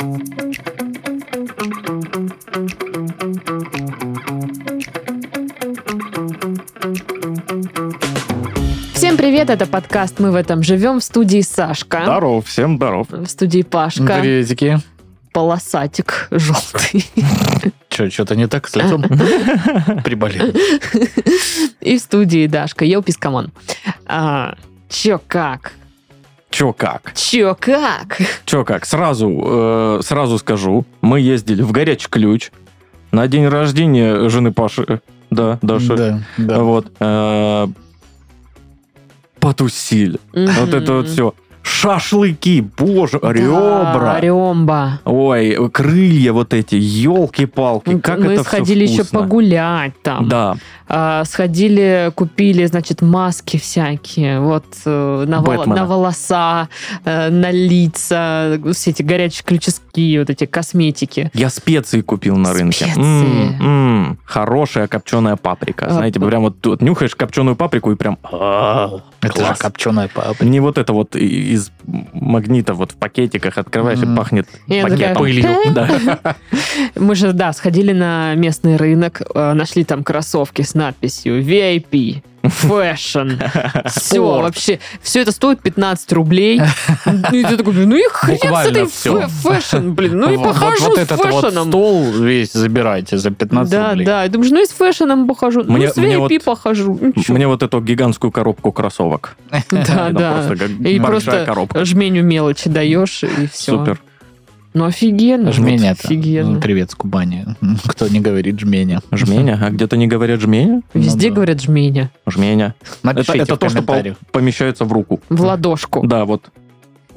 Всем привет, это подкаст «Мы в этом живем» в студии Сашка. Здоров, всем здоров. В студии Пашка. Приветики. Полосатик желтый. Че, что-то не так с лицом? Приболел. И в студии Дашка. Yo, peace, come on. А, чё как? Чё как? Чё как? Чё как? Сразу, э, сразу скажу. Мы ездили в Горячий Ключ на день рождения жены Паши. Да, Даши. Да, да. Вот. э, потусили. Вот это вот все. Шашлыки, боже, Да, ребра. ребра. Ой, крылья вот эти, елки-палки, как Мы это сходили все еще вкусно. погулять там. Да, А, сходили, купили, значит, маски всякие, вот э, на, вол- на волоса, э, на лица, все эти горячие ключевские вот эти косметики. я специи купил на рынке. Специи. М, м, хорошая копченая паприка. А, Знаете, прям вот, вот нюхаешь копченую паприку и прям... а, Это же копченая папа. Не вот это вот и- из магнита вот в пакетиках открываешь и Мгм. пахнет Я пакетом. такая, Пылью. Да. Мы же, да, сходили на местный рынок, э, нашли там кроссовки с надписью VIP, Fashion. Все, вообще, все это стоит 15 рублей. Ну, и ты такой, ну и хрен с Буквально этой всё. fa- fashion, блин, ну и Вот- похожу вот с этот вот fashion ом. стол весь забирайте за 15 Да, рублей. да, и думаешь, ну и с fashion ом похожу, ну Мне- и с мне VIP вот- похожу. Ну, чё. Мне вот эту гигантскую коробку кроссовок. Да, да. просто И просто коробка. жменю мелочи даешь, и все. Супер. Ну офигенно. Жменя вот, это. Офигенно. Ну, Привет с Кубани. Кто не говорит жменя. Жменя? А где-то не говорят жменя? Везде Ну да. говорят жменя. Жменя. Это, Напишите это в то, что пол- помещается в руку. В ладошку. Да, вот.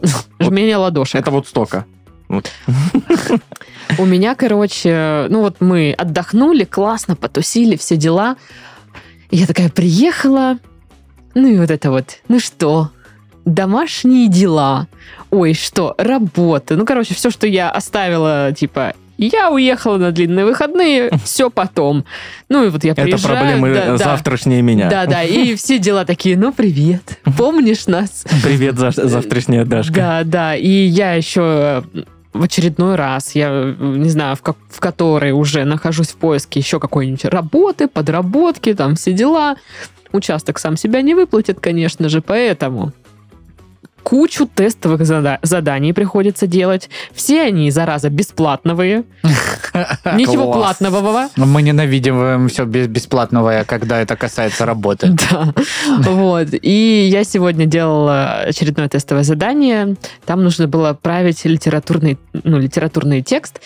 Жменя ладошек. Это вот столько. У меня, короче, ну вот мы отдохнули, классно, потусили, все дела. Я такая приехала, ну и вот это вот, ну что, домашние дела. Ой, что, работа. Ну, короче, все, что я оставила, типа, я уехала на длинные выходные, все потом. Ну и вот я Это приезжаю. проблемы да, да. завтрашние меня. Да, да, и все дела такие, ну, привет, помнишь нас? Привет, за- завтрашняя Дашка. Да, да, и я еще в очередной раз, я э, не знаю, в, как, в которой уже нахожусь в поиске еще какой-нибудь работы, подработки, там все дела. Участок сам себя не выплатит, конечно же, поэтому кучу тестовых зада- заданий приходится делать. Все они, зараза, бесплатновые. Ничего платного. Мы ненавидим все бесплатного, когда это касается работы. Да, вот. И я сегодня делала очередное тестовое задание. Там нужно было править литературный, ну, литературный текст.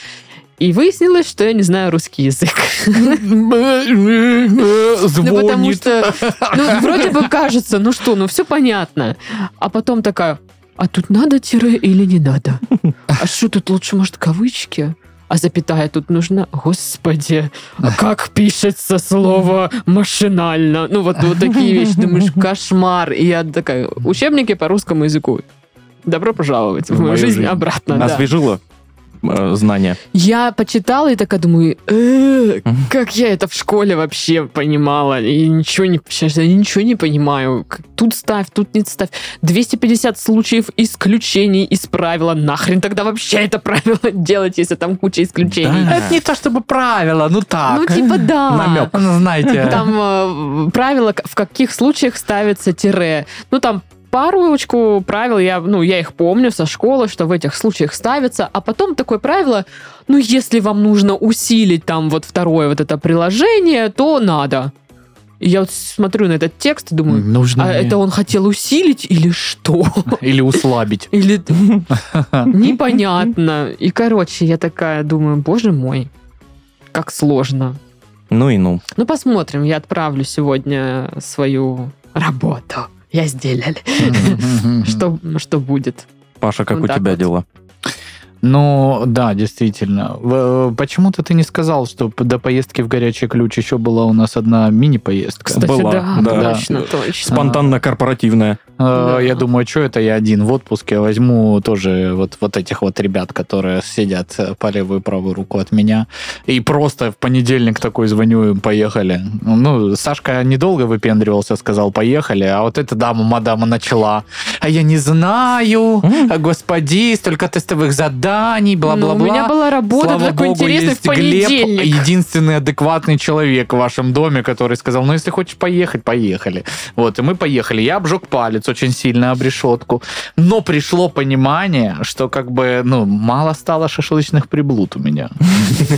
И выяснилось, что я не знаю русский язык. Ну, потому что, ну, вроде бы кажется, ну что, ну все понятно. А потом такая, а тут надо тире или не надо? А что тут лучше, может, кавычки? А запятая тут нужна? Господи, а как пишется слово машинально? Ну, вот, вот такие вещи. Думаешь, кошмар. И я такая, учебники по русскому языку. Добро пожаловать в, В мою жизнь жизнь. обратно. да. Освежило э, знания. Я почитала и такая думаю, «Э, как я это в школе вообще понимала. И ничего не, сейчас я ничего не понимаю. Тут ставь, тут не ставь. 250 случаев исключений из правила. Нахрен тогда вообще это правило делать, если там куча исключений? Да. Это не то чтобы правило, ну так. Ну, типа да. Намек. Ну, знаете. Там э, правило, в каких случаях ставится тире. Ну, там парочку правил, я, ну, я их помню со школы, что в этих случаях ставится, а потом такое правило, ну, если вам нужно усилить там вот второе вот это приложение, то надо. И я вот смотрю на этот текст и думаю, Нужно а мне. это он хотел усилить или что? Или услабить. Или непонятно. И, короче, я такая думаю, боже мой, как сложно. Ну и ну. Ну, посмотрим. Я отправлю сегодня свою работу. Я сделали. Что, будет? Паша, как у тебя дела? Ну, да, действительно. В- Почему-то ты не сказал, что до поездки в горячий ключ еще была у нас одна мини-поездка. Кстати, Была, да, да. точно, точно. Спонтанно-корпоративная. Э, Да. Я думаю, что это я один в отпуске возьму тоже вот, вот этих вот ребят, которые сидят э, по левую и правую руку от меня. И просто в понедельник такой звоню им, поехали. Ну, Сашка недолго выпендривался, сказал, поехали. А вот эта дама, мадама начала. А я не знаю, а, господи, столько тестовых заданий, свиданий, бла-бла-бла. Ну, у меня была работа Слава такой богу, интересный в есть Глеб, понедельник. единственный адекватный человек в вашем доме, который сказал, ну, если хочешь поехать, поехали. Вот, и мы поехали. Я обжег палец очень сильно об решетку. Но пришло понимание, что как бы, ну, мало стало шашлычных приблуд у меня.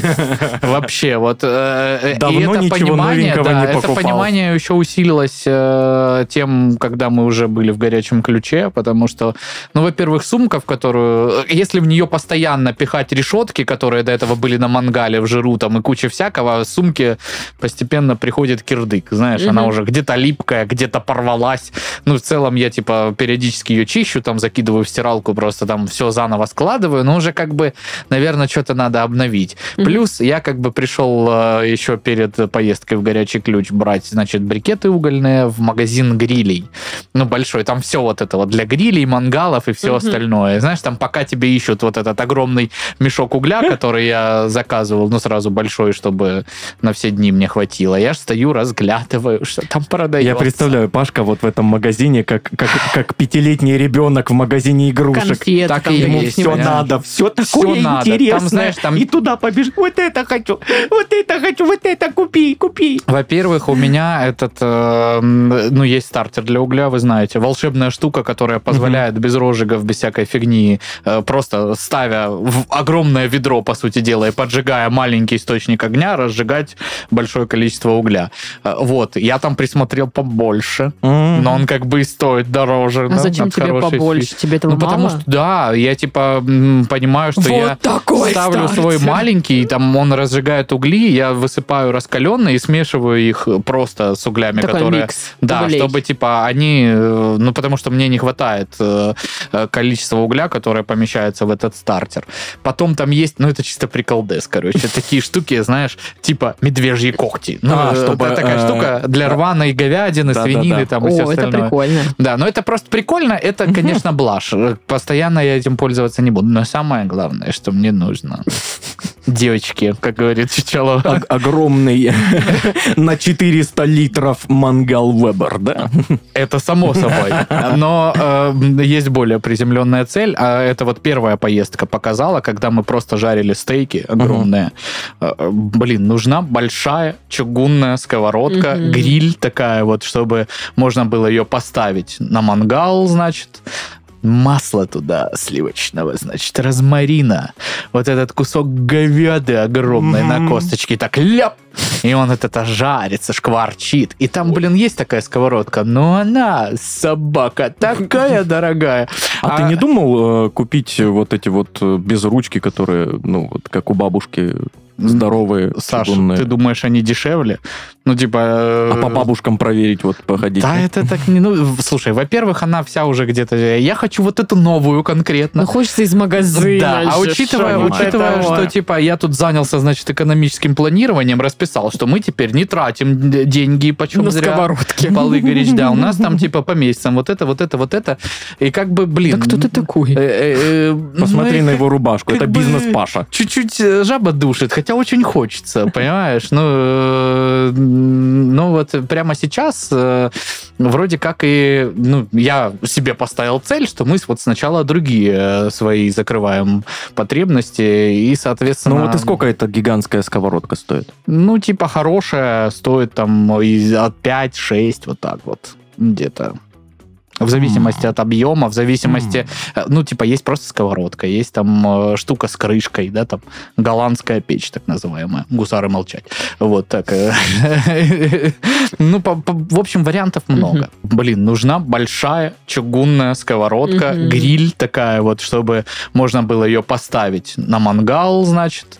Вообще, вот. э, э, Давно это ничего понимание, новенького да, не это покупал. понимание еще усилилось э, тем, когда мы уже были в горячем ключе, потому что, ну, во-первых, сумка, в которую, если в нее постоянно пихать решетки, которые до этого были на мангале в жиру там и куча всякого, сумке постепенно приходит кирдык, знаешь, она Мгм. уже где-то липкая, где-то порвалась. Ну, в целом я, типа, периодически ее чищу, там закидываю в стиралку, просто там все заново складываю, но уже как бы, наверное, что-то надо обновить. Мгм. Плюс я как бы пришел э, еще перед поездкой в горячий ключ брать, значит, брикеты угольные в магазин грилей. Ну, большой. Там все вот это вот для грилей, мангалов и все Мгм. остальное. Знаешь, там пока тебе ищут вот этот огромный мешок угля, который я заказывал, ну, сразу большой, чтобы на все дни мне хватило. Я ж стою, разглядываю, что там продается. Я представляю Пашка вот в этом магазине, как, как, как пятилетний ребенок в магазине игрушек. Конфеты Так и Ему есть, все понятно. надо, все такое Всё надо. интересное. Там, знаешь, там- И туда побежишь. Вот это хочу, вот это хочу, вот это купи, купи. Во-первых, у меня этот, э, ну, есть стартер для угля, вы знаете, волшебная штука, которая позволяет без розжигов, без всякой фигни, э, просто ставя в огромное ведро, по сути дела, и поджигая маленький источник огня, разжигать большое количество угля. Э, Вот, я там присмотрел побольше, но он как бы и стоит дороже. А да, зачем тебе побольше? фи- Тебе этого Ну, потому мало? что, да, я, типа, понимаю, что я такой ставлю свой маленький, там он разжигает угли, я высыпаю раскаленные и смешиваю их просто с углями, Такой которые... микс Да, углей. чтобы, типа, они... э, Ну, потому что мне не хватает э, количества угля, которое помещается в этот стартер. Потом там есть, ну, это чисто приколдес, короче, такие штуки, знаешь, типа медвежьи когти. Ну, А, чтобы, это такая штука для рваной говядины, свинины там и все О, это остальное. прикольно. Да, но это просто прикольно, это, конечно, блажь. Постоянно я этим пользоваться не буду. Но самое главное, что мне нужно. Девочки, как говорит Чичалова. Ог- огромный на 400 литров мангал Вебер, да? Это само собой. Но э, есть более приземленная цель. А это вот первая поездка показала, когда мы просто жарили стейки огромные. Э, Блин, нужна большая чугунная сковородка, Мгм. гриль такая вот, чтобы можно было ее поставить на мангал, значит, масло туда сливочного, значит, розмарина, вот этот кусок говяды огромной на Мгм. косточке, так ляп, и он вот это жарится, шкварчит. И там, блин, есть такая сковородка, но она, собака, такая дорогая. А, ты не думал э, купить вот эти вот э, без ручки, которые, ну, вот как у бабушки, здоровые, Саша, чугунные? ты думаешь, они дешевле? Ну, типа... А э, по бабушкам проверить, вот походить? Да, это так не... Ну, слушай, во-первых, она вся уже где-то... Я хочу вот эту новую конкретно. Ну, хочется из магазина. Да, а учитывая, шо, учитывая этого. что типа я тут занялся, значит, экономическим планированием, расписал, что мы теперь не тратим деньги, почем На зря. сковородке. Полы горечь, да, у нас там типа по месяцам вот это, вот это, вот это. И как бы, блин... Да кто ты такой? э, э, э, Посмотри ну, на его рубашку, это бизнес Паша. Чуть-чуть жаба душит, хотя очень хочется, понимаешь? Ну, э, ну вот прямо сейчас э, вроде как и, ну, я себе поставил цель, что мы вот сначала другие э, свои закрываем потребности и, соответственно... Ну вот и сколько эта гигантская сковородка стоит? Ну, типа хорошая стоит там от 5-6, вот так вот, где-то. В зависимости от объема, в зависимости... э, Ну, типа, есть просто сковородка, есть там э, штука с крышкой, да, там голландская печь, так называемая. Гусары молчать. Вот так. э. Ну, в общем, вариантов много. Блин, нужна большая чугунная сковородка, гриль такая вот, чтобы можно было ее поставить на мангал, значит,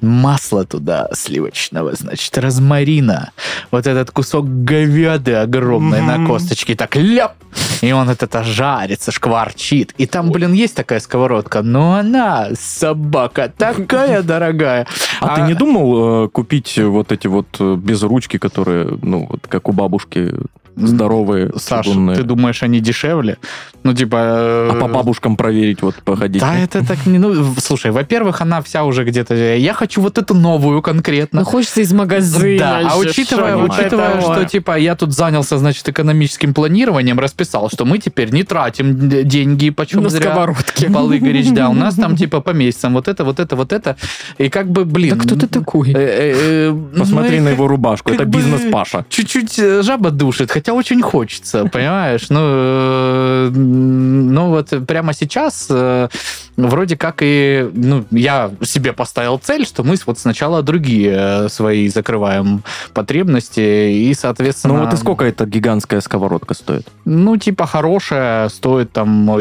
масло туда сливочного, значит, розмарина, вот этот кусок говяды огромной на косточке, так ляп, и он это жарится, шкварчит. И там, блин, есть такая сковородка, но она, собака, такая дорогая. А, ты не думал э, купить вот эти вот э, без ручки, которые, ну, вот как у бабушки, здоровые, Саша, чугунные. ты думаешь, они дешевле? Ну, типа... А э, по бабушкам проверить, вот походить. Да, это так не... Ну, слушай, во-первых, она вся уже где-то... Я хочу вот эту новую конкретно. Ну, хочется из магазина. Да, а учитывая, учитывая что типа я тут занялся, значит, экономическим планированием, расписал, что мы теперь не тратим деньги почем На зря. сковородке. Павел Игоревич, да, у нас там типа по месяцам вот это, вот это, вот это. И как бы, блин... Да кто ты такой? э, э, э, Посмотри на его рубашку, это бизнес Паша. Чуть-чуть э, жаба душит, хотя очень хочется, понимаешь? Ну, э, ну вот прямо сейчас э, вроде как и ну, я себе поставил цель, что мы вот сначала другие э, свои закрываем потребности и, соответственно... Ну вот и сколько эта гигантская сковородка стоит? Ну, типа хорошая стоит там от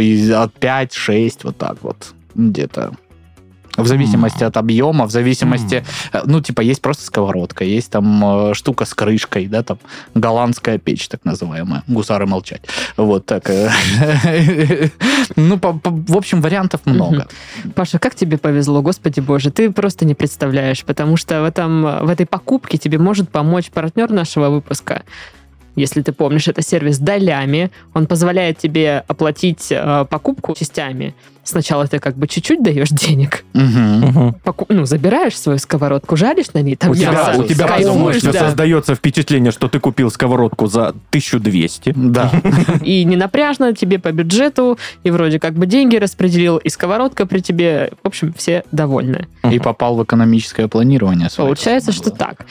5-6, вот так вот где-то. В зависимости от объема, в зависимости... э, Ну, типа, есть просто сковородка, есть там э, штука с крышкой, да, там голландская печь, так называемая. Гусары молчать. Вот так. э. Ну, в общем, вариантов много. Паша, как тебе повезло, господи боже, ты просто не представляешь, потому что в, этом, в этой покупке тебе может помочь партнер нашего выпуска. Если ты помнишь, это сервис долями. Он позволяет тебе оплатить э, покупку частями. Сначала ты как бы чуть-чуть даешь денег, поку- ну, забираешь свою сковородку, жаришь на ней, там У тебя, мясо, у тебя потом да. создается впечатление, что ты купил сковородку за 1200. Да. и не напряжно тебе по бюджету, и вроде как бы деньги распределил, и сковородка при тебе. В общем, все довольны. И попал в экономическое планирование. Получается, что так.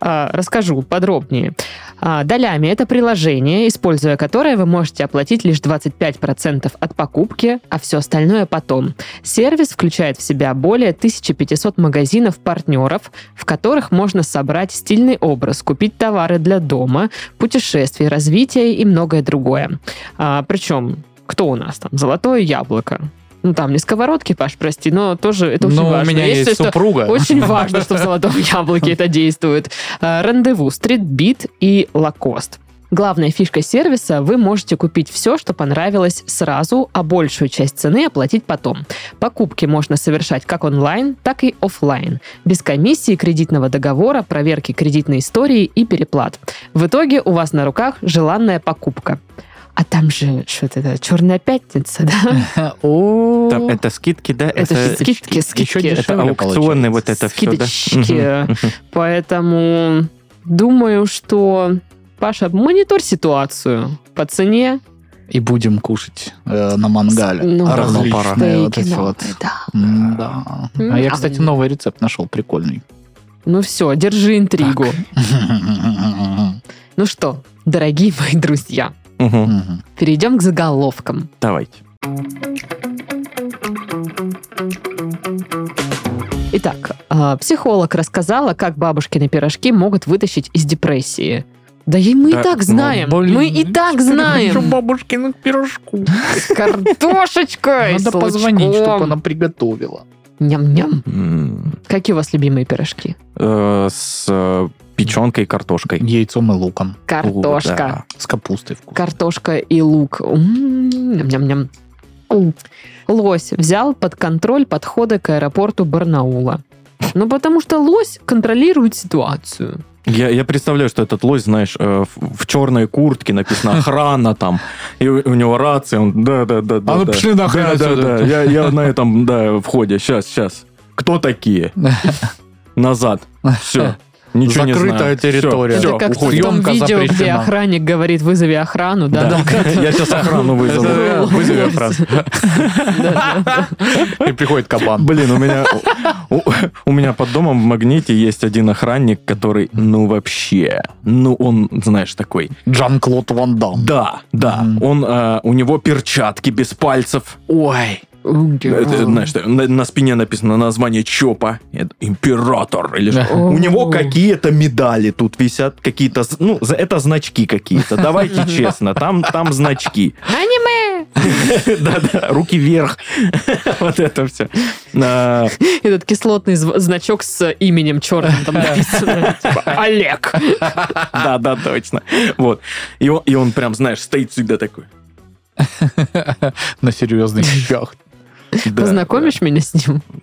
А, Расскажу подробнее. А, Долями это приложение, используя которое вы можете оплатить лишь 25% от покупки, а все остальное потом. Сервис включает в себя более 1500 магазинов-партнеров, в которых можно собрать стильный образ, купить товары для дома, путешествий, развития и многое другое. А, Причем, кто у нас там? Золотое яблоко. Ну, там не сковородки, Паш, прости, но тоже это очень Но Ну, у важно. меня есть что супруга. очень важно, что в золотом яблоке это действует. А, Рандеву, стритбит и лакост. Главная фишка сервиса – вы можете купить все, что понравилось сразу, а большую часть цены оплатить потом. Покупки можно совершать как онлайн, так и офлайн, без комиссии кредитного договора, проверки кредитной истории и переплат. В итоге у вас на руках желанная покупка. А там же что-то это черная пятница, да? О, Там это скидки, да? Это же скидки, скидки. еще это аукционный вот это все, да? Поэтому думаю, что Паша, мониторь ситуацию по цене. И будем кушать э, на мангале. Ну, да, Различные вот эти вот. да. М-да. А я, кстати, новый рецепт нашел, прикольный. Ну все, держи интригу. Ну что, дорогие мои друзья, перейдем к заголовкам. Давайте. Итак, а, психолог рассказала, как бабушкины пирожки могут вытащить из депрессии. Да и мы и Да, так ну, знаем. блин, мы и так знаем. бабушкину пирожку. С картошечкой, с Надо позвонить, чтобы она приготовила. Ням-ням. Какие у вас любимые пирожки? э, С э, печенкой и картошкой. Яйцом и луком. Картошка. Да. С капустой вкус. Картошка и лук. М, Ням-ням-ням. Лось взял под контроль подходы к аэропорту Барнаула. Ну, потому что лось контролирует ситуацию. Я, я представляю, что этот лось, знаешь, э, в, в черной куртке написано охрана там, и у, у него рация, он да, да, да, да. А ну да. пошли нахрен Да, да, да. Я, я на этом, да, входе. Сейчас, сейчас. Кто такие? Назад. Все. Ничего не Закрытая знаю. территория. Все, Это как уходим. в том Съемка видео, где запрещена. охранник говорит, вызови охрану, да? Да. Я сейчас охрану вызову. Вызови охрану. И приходит кабан. Блин, у меня у, у меня под домом в магните есть один охранник, который, ну вообще, ну он, знаешь, такой. Жан-Клод Ван Дам. Да, да. Он, э, у него перчатки без пальцев. Ой. Это, знаешь, на, на спине написано название ЧОПа. Император. Или что. У него какие-то медали тут висят, какие-то, ну, это значки какие-то. Давайте честно, там, там значки. Аниме! Да-да, руки вверх. Вот это все. Этот кислотный значок с именем черным там написано. Типа, Олег. Да-да, точно. Вот. И он, и он прям, знаешь, стоит всегда такой. На серьезных вещах. Да. Познакомишь меня с ним?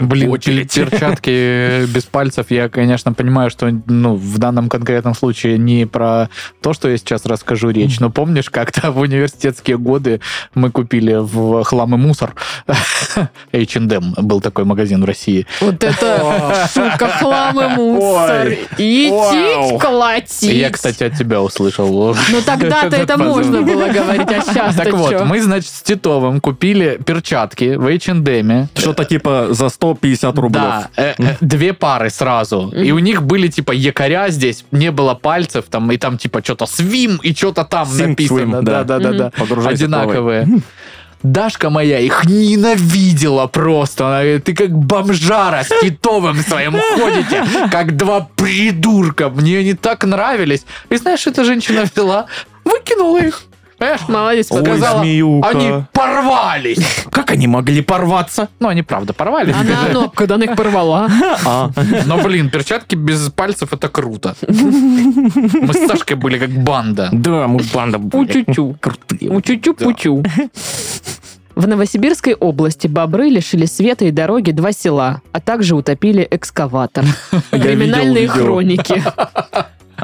Блин, Очередь. перчатки без пальцев, я, конечно, понимаю, что ну, в данном конкретном случае не про то, что я сейчас расскажу речь, но помнишь, как-то в университетские годы мы купили в хлам и мусор H&M, был такой магазин в России. Вот это шутка, хлам и мусор. Идти колотить. Я, кстати, от тебя услышал. Ну тогда-то это можно было говорить, а сейчас Так вот, мы, значит, с Титовым купили перчатки в H&M. Что-то типа за 150 рублей. Да, э, э, две пары сразу. И у них были типа якоря здесь, не было пальцев, там, и там типа что-то свим, и что-то там Sing написано. swim, да, да. да, да, да. Одинаковые. Дашка моя их ненавидела просто. Она говорит, ты как бомжара с Титовым своим ходите, как два придурка. Мне они так нравились. И знаешь, эта женщина взяла, выкинула их. Молодец, Ой, показала. Сказала, змеюка. они порвались. Как они могли порваться? Ну, они правда порвались. Она, ну, когда она их порвала. А, Но, блин, перчатки без пальцев это круто. Мы с Сашкой были как банда. да, мы банда были. Пучу-чу. Крутые. Учу-чу-пучу. В Новосибирской области бобры лишили света и дороги два села, а также утопили экскаватор. Криминальные хроники.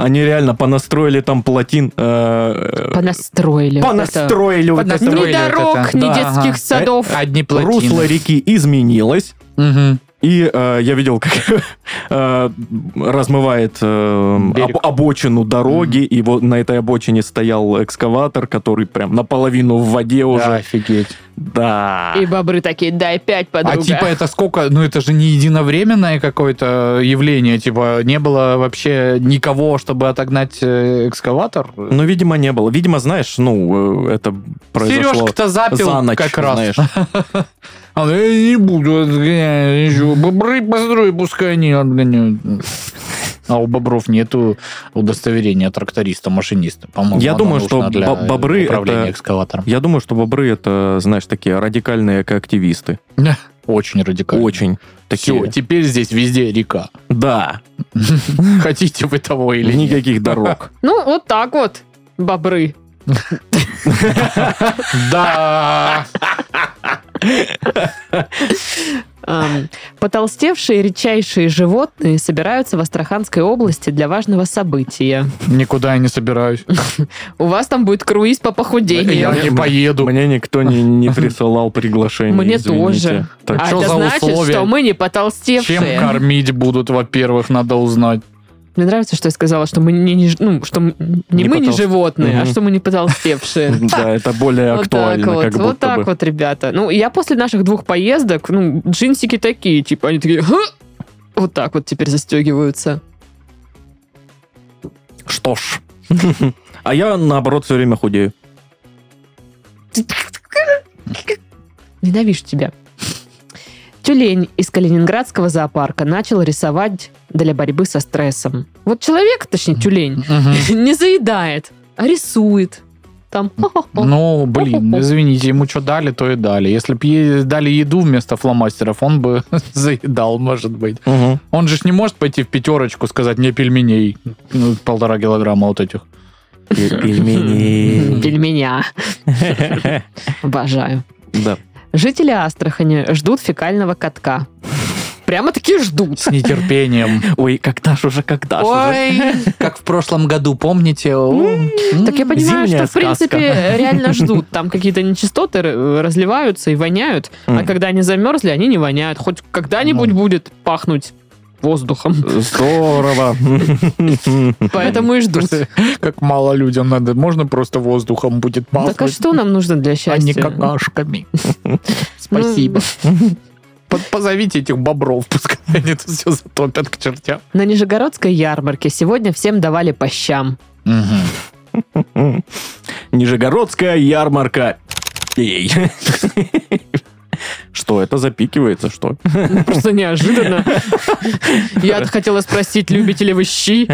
Они реально понастроили там плотин. э, Понастроили. вот это. Понастроили вот это. Ни Понастроили вот дорог, это. ни Да, детских ага. садов. Одни плотины. Русло реки изменилось. Мгм. И э, я видел, как э, размывает э, Берег. об- обочину дороги, и вот на этой обочине стоял экскаватор, который прям наполовину в воде Да, уже. офигеть. Да. И бобры такие, дай пять, А подруга. типа это сколько? Ну это же не единовременное какое-то явление. Типа не было вообще никого, чтобы отогнать э, экскаватор. Ну, видимо, не было. Видимо, знаешь, ну, э, это произошло Сережка-то запил за ночь, как раз. знаешь. А, ну, я не буду отгонять. еще. Бобры построй, пускай они отгоняют. А у бобров нету удостоверения тракториста-машиниста. По-моему, Я думаю, что для бо- бобры управления это- экскаватором. Я думаю, что бобры это, знаешь, такие радикальные экоактивисты. Очень радикально. Очень такие. Все, теперь здесь везде река. Да. Хотите вы того или нет? Никаких дорог. Ну, вот так вот, бобры. Да. Потолстевшие редчайшие животные собираются в Астраханской области для важного события. Никуда я не собираюсь. У вас там будет круиз по Я похудению. не поеду. Мне никто не, не присылал приглашение. Мне извините. тоже. Так А что это за значит, условия? что мы не Чем потолстевшие. кормить будут, во-первых, надо узнать. Мне нравится, что я сказала, что мы не, не ну, что не, Не мы не потолст- животные, а Мгм. что мы не потолстевшие. Да, это более Вот актуально, так вот, так вот, ребята. Ну, я после наших двух поездок, ну, джинсики такие, типа, они такие, вот так вот теперь застегиваются. Что ж. А я, наоборот, все время худею. Ненавижу тебя. Тюлень из Калининградского зоопарка начал рисовать для борьбы со стрессом. Вот человек, точнее тюлень, не заедает, а рисует. Там. Ну, блин, извините, ему что дали, то и дали. Если бы дали еду вместо фломастеров, он бы заедал, может быть. Мгм. Он же ж не может пойти в пятерочку, сказать мне пельменей. Ну, полтора килограмма вот этих. Пельмени. Пельменя. Обожаю. Да. Жители Астрахани ждут фекального катка. Прямо-таки ждут. С нетерпением. Ой, когда ж уже, когда ж уже. Ой, как в прошлом году, помните? Так я понимаю, что, в принципе, реально ждут. Там какие-то нечистоты разливаются и воняют. А когда они замерзли, они не воняют. Хоть когда-нибудь Ну. будет пахнуть воздухом. Здорово. Поэтому и ждут. Как мало людям надо. Можно просто воздухом будет Так а что нам нужно для а не счастья? какашками. Спасибо. По- Позовите этих бобров, пускай они тут все затопят к чертям. На Нижегородской ярмарке сегодня всем давали по щам. Нижегородская ярмарка. Что, это запикивается, что? Просто неожиданно. Я хотела спросить, любите ли вы щи?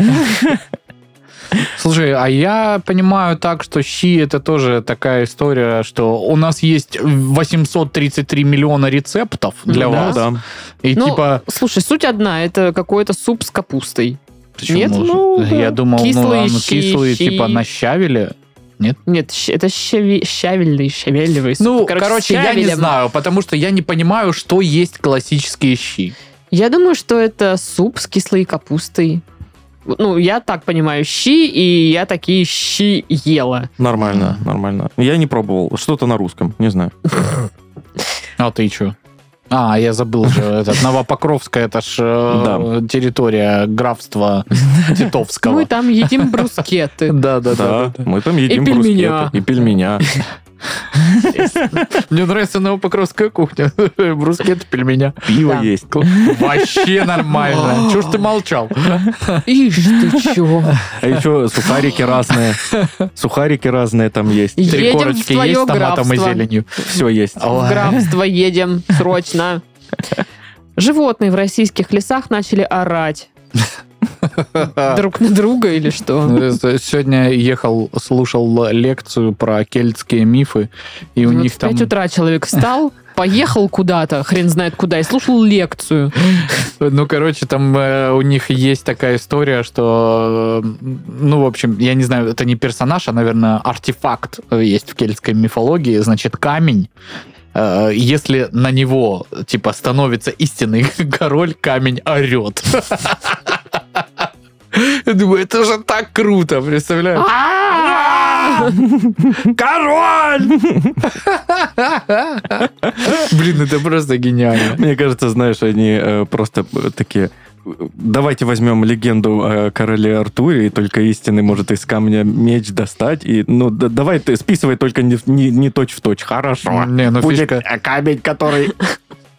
Слушай, а я понимаю так, что щи это тоже такая история, что у нас есть 833 миллиона рецептов для Ну да. вас. да. И Ну, типа... Слушай, суть одна. Это какой-то суп с капустой. почему нет, же? ну, да. я думал, ну, Кислые ну, щи, кислые щи. типа нащавили. Нет? Нет, это щави- щавельный, щавелевый суп. Ну, короче, я не знаю, потому что я не понимаю, что есть классические щи. Я думаю, что это суп с кислой капустой. Ну, я так понимаю, щи, и я такие щи ела. Нормально, нормально. Я не пробовал. Что-то на русском, не знаю. А ты что? А, я забыл же, этот, Новопокровская, это ж э, территория графства Титовского. Мы там едим брускеты. Да, да, Да, мы там едим брускеты. И пельменя. Мне нравится новопокровская кухня. Брускет, пельменя. Пиво есть. Вообще нормально. Чего ж ты молчал? Ишь ты чё. А еще сухарики разные. Сухарики разные там есть. Три корочки есть с томатом и зеленью. Все есть. В графство едем срочно. Животные в российских лесах начали орать. Друг на друга или что? Э, Сегодня ехал, слушал лекцию про кельтские мифы, и у Вот них в там... 5 утра человек встал, поехал куда-то, хрен знает куда, и слушал лекцию. Ну, короче, там э, у них есть такая история, что, э, ну, в общем, я не знаю, это не персонаж, а, наверное, артефакт есть в кельтской мифологии, значит, камень. Э, Если на него, типа, становится истинный король, камень орет. Я думаю, это же так круто, представляешь? Король! Блин, это просто гениально. Мне кажется, знаешь, они э, просто э, такие... Давайте возьмем легенду о короле Артуре, и только истинный может из камня меч достать. И, ну, да- давай ты списывай только не, не, не точь в точь. Хорошо. Не, ну Будет фишка... камень, который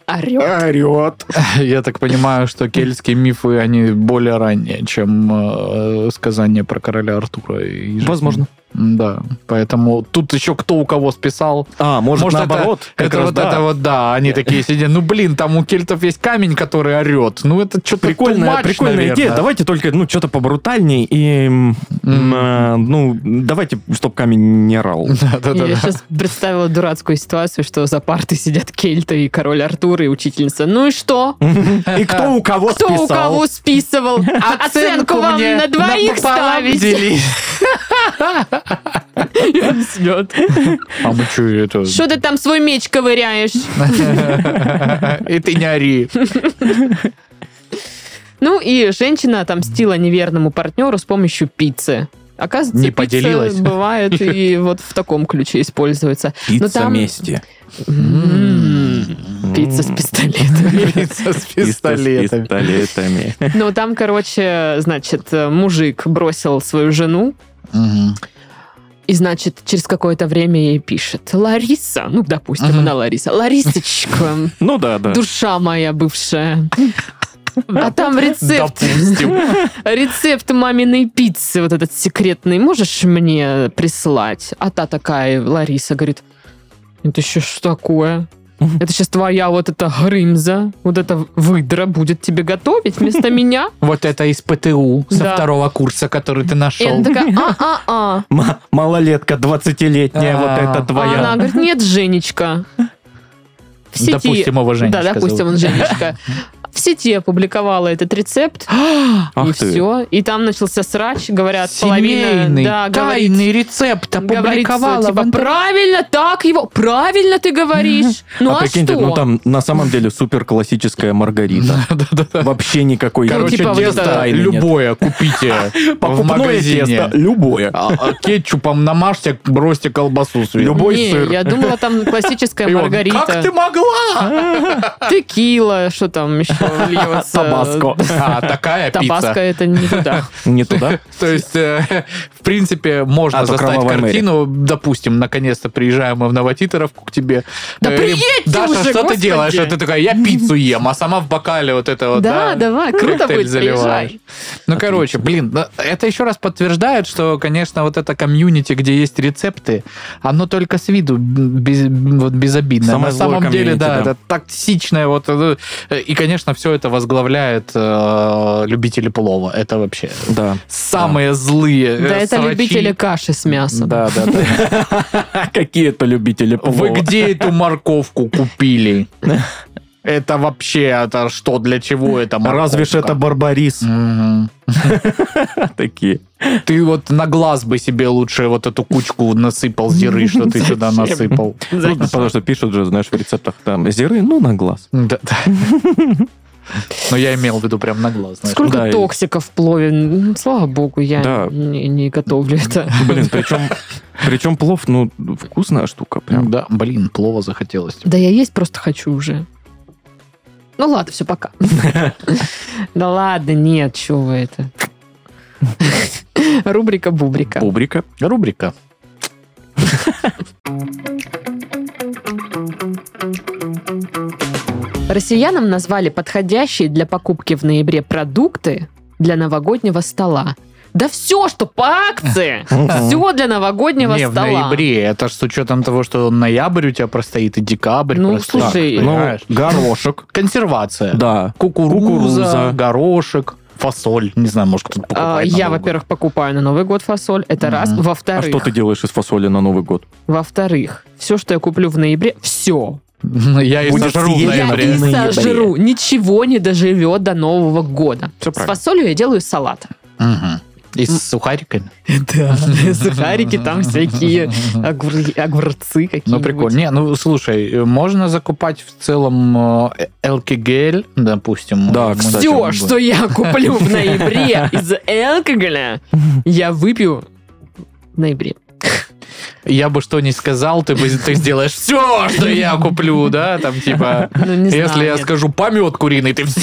Орет. орет. Я так понимаю, что кельтские мифы, они более ранние, чем э, сказания про короля Артура. и жизнь. Да, поэтому тут еще кто у кого списал. А, может, Может, это- наоборот? как это раз вот да. это вот, да, они такие сидят. Ну, блин, там у кельтов есть камень, который орет. Ну, это что-то Прикольная, прикольная идея. Давайте только, ну, что-то побрутальней и, М. э, ну, давайте, чтоб камень не орал. Я сейчас представила дурацкую ситуацию, что за партой сидят Кельта и король Артур и учительница. Ну и что? И кто у кого Кто у списал? кого списывал? Оценку вам на двоих ставить? И он снет. А мы что это? Что ты там свой меч ковыряешь? И ты не ори. Ну и женщина отомстила неверному партнеру с помощью пиццы. Оказывается, Не пицца поделилась. бывает и вот в таком ключе используется. Но Пицца там- мести. М, Пицца с пистолетами. Пицца с пистолетами. Ну, там, короче, значит, мужик бросил свою жену. И, значит, через какое-то время ей пишет. Лариса, ну, допустим, Мгм. она Лариса. Ларисочка, Ну да, да. душа моя бывшая. А там рецепт. Допустим. Рецепт маминой пиццы, вот этот секретный, можешь мне прислать? А та такая, Лариса, говорит, это еще что такое? Это сейчас твоя вот эта грымза, вот эта выдра будет тебе готовить вместо меня? Вот это из ПТУ со второго курса, который ты нашел. она такая, а-а-а. Малолетка 20-летняя, А. вот это А она твоя. говорит, нет, Женечка. В сети... Допустим, его Женечка Да, допустим, зовут. он Женечка. В сети опубликовала этот рецепт, и Ах ты. все. И там начался срач, говорят, половина... Семейный, Да, говорит, тайный рецепт говорит, опубликовала типа, в интернете. правильно, так его, правильно ты говоришь. Ну а, а прикиньте, что? ну там на самом деле супер классическая Маргарита. Вообще никакой Короче, типа тесто любое купите в Покупное магазине. тесто, любое. Кетчупом намажьте, бросьте колбасу сверху. Любой Не, сыр. я думала, там классическая И маргарита. Как ты могла? Текила, что там еще льется. Табаско. А, такая Табаско пицца. это не туда. Не туда? То есть, э, принципе, можно А, застать «Кровавая Мэри». картину. Допустим, наконец-то приезжаем мы в Новотитаровку к тебе. Да Э, приедьте Даша, уже, что ты господи! делаешь? А ты такая, я пиццу ем, а сама в бокале вот это вот, Да, давай, круто будет, заливаешь. приезжай. Ну, короче, блин, да, это еще раз подтверждает, что, конечно, вот это комьюнити, где есть рецепты, оно только с виду без, вот безобидное. Самое На самом деле, да, да. это токсичное. Вот, э, и, конечно, все это возглавляет э, любители плова. Это вообще Да. самые злые Да э, это срачи. любители каши с мясом. Да, да, да. Какие это любители Вы где эту морковку купили? Это вообще, это что, для чего это Разве ж это морковка? барбарис такие. Ты вот на глаз бы себе лучше вот эту кучку насыпал зиры, что ты сюда насыпал. Ну, потому что пишут же, знаешь, в рецептах там зиры, ну, на глаз. Да, да. Но я имел в виду прям на глаз. знаешь. Сколько да, и- токсиков в плове. Ну, Слава богу, я Да. не, не готовлю это. Блин, причем, причем плов, ну, вкусная штука прям. Да, блин, плова захотелось. Да я есть просто хочу уже. Ну ладно, все, пока. Да ладно, нет, чего вы это. Рубрика Бубрика. Бубрика. Рубрика. Россиянам назвали подходящие для покупки в ноябре продукты для новогоднего стола. Да все, что по акции, все для новогоднего Не, в стола. ноябре. Это ж с учетом того, что ноябрь у тебя простоит и декабрь. Ну, простоит, слушай, Ну, понимаешь? горошек. Консервация. Да. Кукуруза, Кукуруза. горошек, фасоль. Не знаю, может, кто-то А, покупает. на Я, Новый год. во-первых, покупаю на Новый год фасоль. Это раз. Мгм. А Во-вторых, что ты делаешь из фасоли на Новый год? во-вторых, все, что я куплю в ноябре, все. Ну, Я и Будет сожру в Я и сожру. Ничего не доживет до Нового года. С правильно. фасолью я делаю салат. Мгм. И с сухариками. Да. Сухарики, там всякие огур- огурцы какие-нибудь. Ну, прикольно. Не, ну, слушай, э, можно закупать в целом э, элкигель, допустим. Да, Мы кстати. Все, что я куплю в ноябре из алкоголя, я выпью в ноябре. Я бы что ни сказал, ты, бы, ты сделаешь все, что я куплю, да? Там, типа, Ну, не знаю, если я нет. скажу помет куриный, ты все,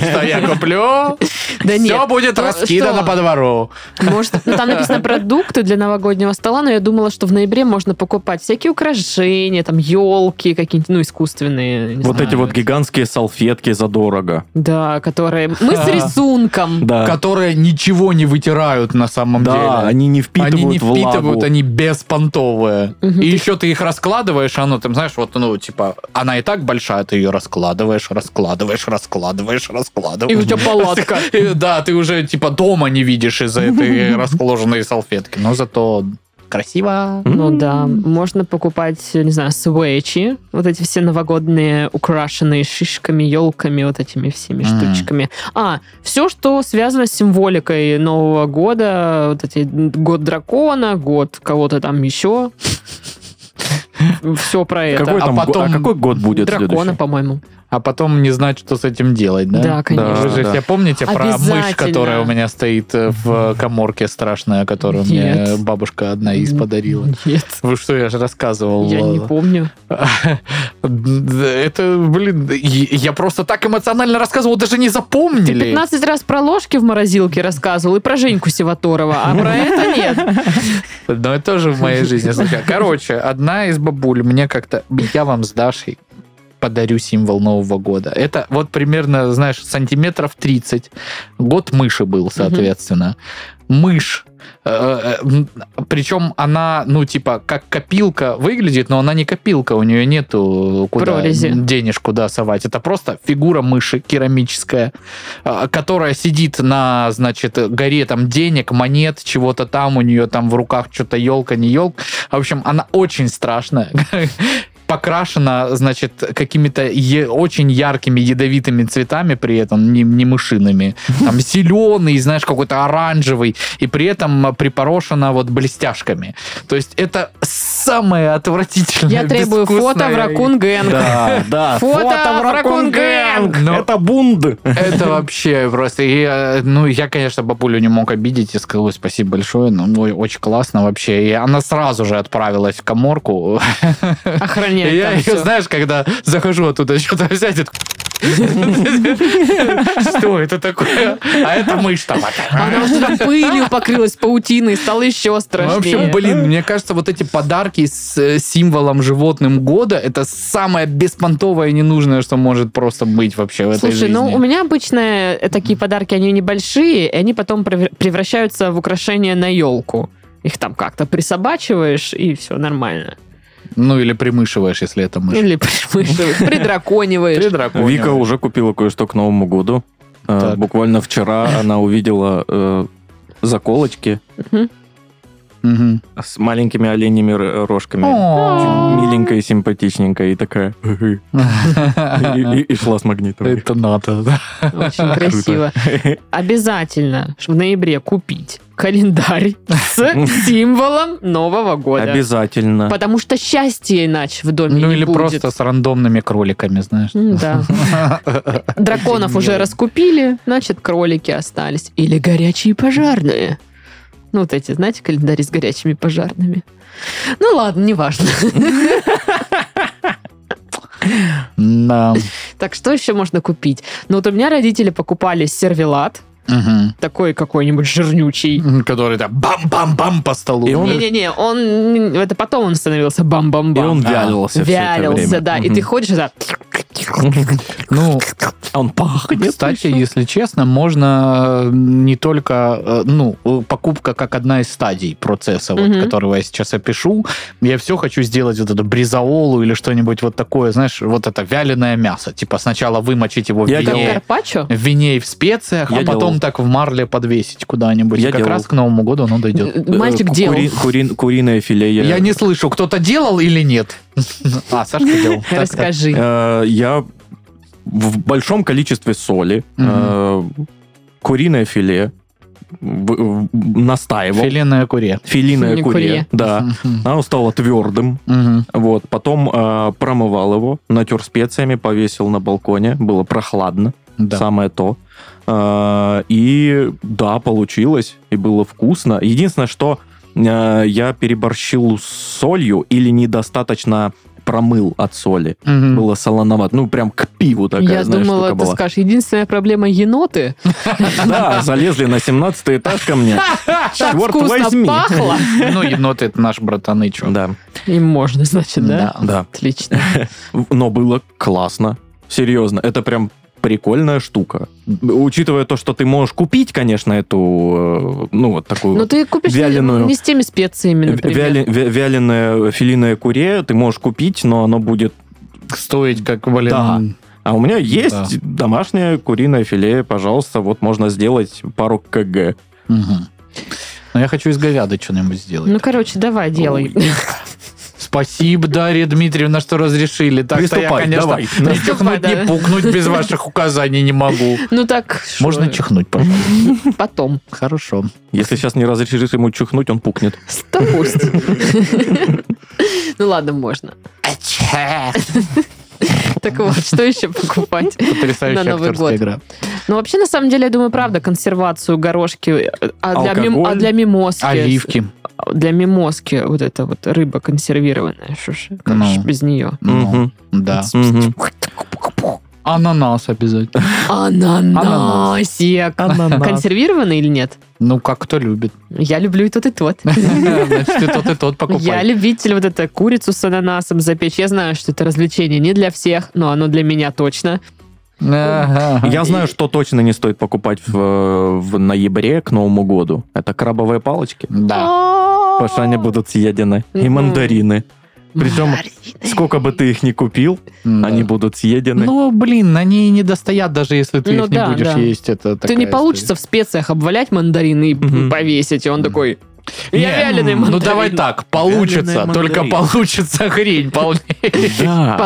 что я куплю, Да все нет. будет раскидано что? по двору. Может, ну, там написано продукты для новогоднего стола, но я думала, что в ноябре можно покупать всякие украшения, там елки какие-нибудь, ну, искусственные. Вот знаю. эти вот гигантские салфетки задорого. Да, которые... Мы с рисунком. Да. Которые ничего не вытирают на самом Да, деле. они не впитывают Они не впитывают, влагу. они Мгм. И еще ты их раскладываешь, оно там, знаешь, вот, ну, типа, она и так большая, ты ее раскладываешь, раскладываешь, раскладываешь, И раскладываешь. у тебя палатка. И, Да, ты уже, типа, дома не видишь из-за этой расположенной салфетки. Но зато красиво. Ну да, можно покупать, не знаю, свечи, вот эти все новогодние, украшенные шишками, елками, вот этими всеми штучками. А, все, что связано с символикой Нового года, вот эти год дракона, год кого-то там еще. Все про это. Какой А там потом а какой год будет Дракона, следующий? по-моему. А потом не знать, что с этим делать, да? Да, конечно. Вы же Да. все помните про мышь, которая у меня стоит э, в коморке страшная, которую мне бабушка одна из подарила? Нет, Вы что, я же рассказывал. я не помню. Это, блин, я просто так эмоционально рассказывал, даже не Ты запомнили. 15 раз про ложки в морозилке рассказывал и про Женьку Севаторова, а про это нет. Но это тоже в моей жизни. Короче, одна из бабуль мне как-то... Я вам с Дашей подарю символ Нового года. Это вот примерно, знаешь, сантиметров 30. Год мыши был, соответственно. Мышь. Э, э, м, Причем она, ну, типа, как копилка выглядит, но она не копилка, у нее нету куда Прорези. денежку да, совать. Это просто фигура мыши керамическая, э, которая сидит на, значит, горе там денег, монет, чего-то там, у нее там в руках что-то елка, не елка. В общем, она очень страшная. покрашена, значит, какими-то е- очень яркими ядовитыми цветами при этом, не, не мышиными. Там зеленый, знаешь, какой-то оранжевый, и при этом припорошена вот блестяшками. То есть это самое отвратительное, Я требую фото в Ракун Гэнг. Да, да. Фото в Ракун Гэнг. Но- Это бунд. Это вообще просто... и, э, ну, я, конечно, бабулю не мог обидеть и сказал, «Ой, спасибо большое, ну, очень классно вообще. И она сразу же отправилась в коморку. Охранять И я ее, знаешь, когда захожу оттуда что-то взять, что это такое? А это мышь там. Она уже там пылью покрылась паутиной, стало еще Ну, В страшнее. общем, блин, мне кажется, вот эти подарки с э, символом животным года, это самое беспонтовое и ненужное, что может просто быть вообще в этой Слушай, жизни. ну у меня обычно э, такие подарки, они небольшие, и они потом прев- превращаются в украшения на елку. Их там как-то присобачиваешь, и все нормально. Ну, или примышиваешь, если это мышь. Или примышивааешь, придракониваешь. Придракониваешь. Вика уже купила кое-что к Новому году. Э, Так. Буквально вчера она увидела э, заколочки. Мгм. с маленькими оленями рожками. О. Очень Миленькая и симпатичненькая. И такая... И, и- и шла с магнитом. Это надо, да. Очень красиво. Обязательно в ноябре купить календарь с символом Нового года. Обязательно. Потому что счастья иначе в доме Ну не или будет. просто с рандомными кроликами, знаешь. М, Да. Драконов уже раскупили, значит, кролики остались. Или горячие пожарные. Ну, вот эти, знаете, календари с горячими пожарными. Ну ладно, неважно. Да. Так что еще можно купить? Ну, вот у меня родители покупали сервелат, Мгм. такой какой-нибудь жирнючий. Который там бам-бам-бам по столу. И он- Не-не-не, он... Это потом он становился И бам-бам-бам. он А, вялился все это Вялился, время. да. И Мгм. ты ходишь, да, Ну, Он пахнет. Кстати, если честно, можно э, не только, э, ну, э, покупка как одна из стадий процесса, вот, Мгм. которого я сейчас опишу. Я все хочу сделать вот эту бризаолу или что-нибудь вот такое, знаешь, вот это вяленое мясо. Типа сначала вымочить его в Я вине, карпаччо. в вине и в специях, Я а потом делал. так в марле подвесить куда-нибудь. Я И как делал. раз к Новому году оно дойдет. Мальчик делал. кури- кури- Куриное филе. я- Я не слышу, кто-то делал или нет. А, Сашка делал. Расскажи. Э, Я в большом количестве соли, э, куриное филе настаивал. Филейное куре. Филиное куре, куре. да. Оно стало твердым. Вот. Потом э, промывал его, натер специями, повесил на балконе. Было прохладно. Да. Самое то. Э, И да, получилось. И было вкусно. Единственное, что э, я переборщил с солью или недостаточно промыл от соли. Мгм. Было солоновато. Ну, прям к пиву такая, Я знаешь, думала, штука ты была. скажешь, единственная проблема еноты. Да, залезли на 17 этаж ко мне. Так Черт вкусно возьми. пахло. Ну, еноты это наш братаны, чё. Да, Им можно, значит, да? да. Отлично. Но было классно. Серьезно, это прям прикольная штука. Учитывая то, что ты можешь купить, конечно, эту, э, ну, вот такую Но ты купишь не- Вяленую. не с теми специями, например. вяли- вяленое филиное куре, ты можешь купить, но оно будет... Стоить как, блин... Да. А у меня есть Да. домашнее куриное филе, пожалуйста, вот можно сделать пару кг. Мгм. Но я хочу из говяды что-нибудь сделать. Ну, короче, давай, делай. Спасибо, Дарья Дмитриевна, что разрешили. Так-то я, Приступай, конечно, давай. Приступай, чихнуть, да. ни пукнуть без ваших указаний не могу. Ну так, Можно чихнуть, пожалуйста. потом. Хорошо. Если сейчас не разрешишь ему чухнуть, он пукнет. Да пусть. Ну ладно, можно. Так вот, что еще покупать? Потрясающая На Новый год. игра. Ну, вообще, на самом деле, я думаю, правда, консервацию, горошки, э, а для, мим- а для мимозки... Оливки. Для мимозки вот эта вот рыба консервированная, что ж, как Ну. ж без нее. Ну, да. Ананас обязательно. Ананасик. Ананас. Консервированный или нет? Ну, как кто любит. Я люблю и тот, и тот. Значит, и тот, и тот Я покупай. любитель вот это курицу с ананасом запечь. Я знаю, что это развлечение не для всех, но оно для меня точно. Ага. Я знаю, что точно не стоит покупать в, в ноябре к Новому году. Это крабовые палочки. Да. Потому что они будут съедены. И мандарины. Причем, сколько бы ты их ни купил, Да. они будут съедены. Ну, блин, они не достоят, даже если ты Ну их не будешь да. есть. Это Ты не получится в специях обвалять мандарины и повесить, и он такой... Не, Я вяленый Ну, мандарин. давай так, получится, только мандарин. получится хрень полнее. Да.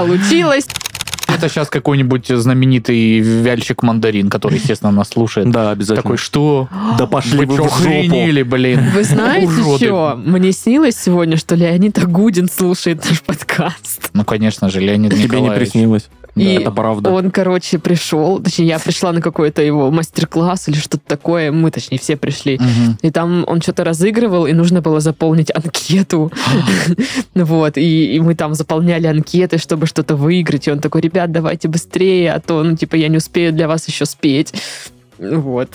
Получилось. Это сейчас какой-нибудь знаменитый вяльщик мандарин, который, естественно, нас слушает. Да, обязательно. Такой, что? Да пошли Вы вы в жопу. охренели, блин? Вы знаете что? Мне снилось сегодня, что Леонид Агудин слушает наш подкаст. Ну, конечно же, Леонид Тебе не приснилось. И Это правда. Он, короче, пришел, точнее, я пришла на какой-то его мастер-класс или что-то такое, мы, точнее, все пришли. Мгм. И там он что-то разыгрывал, и нужно было заполнить анкету. Вот, и, и мы там заполняли анкеты, чтобы что-то выиграть. И он такой, ребят, давайте быстрее, а то, ну, типа, я не успею для вас еще спеть. Вот.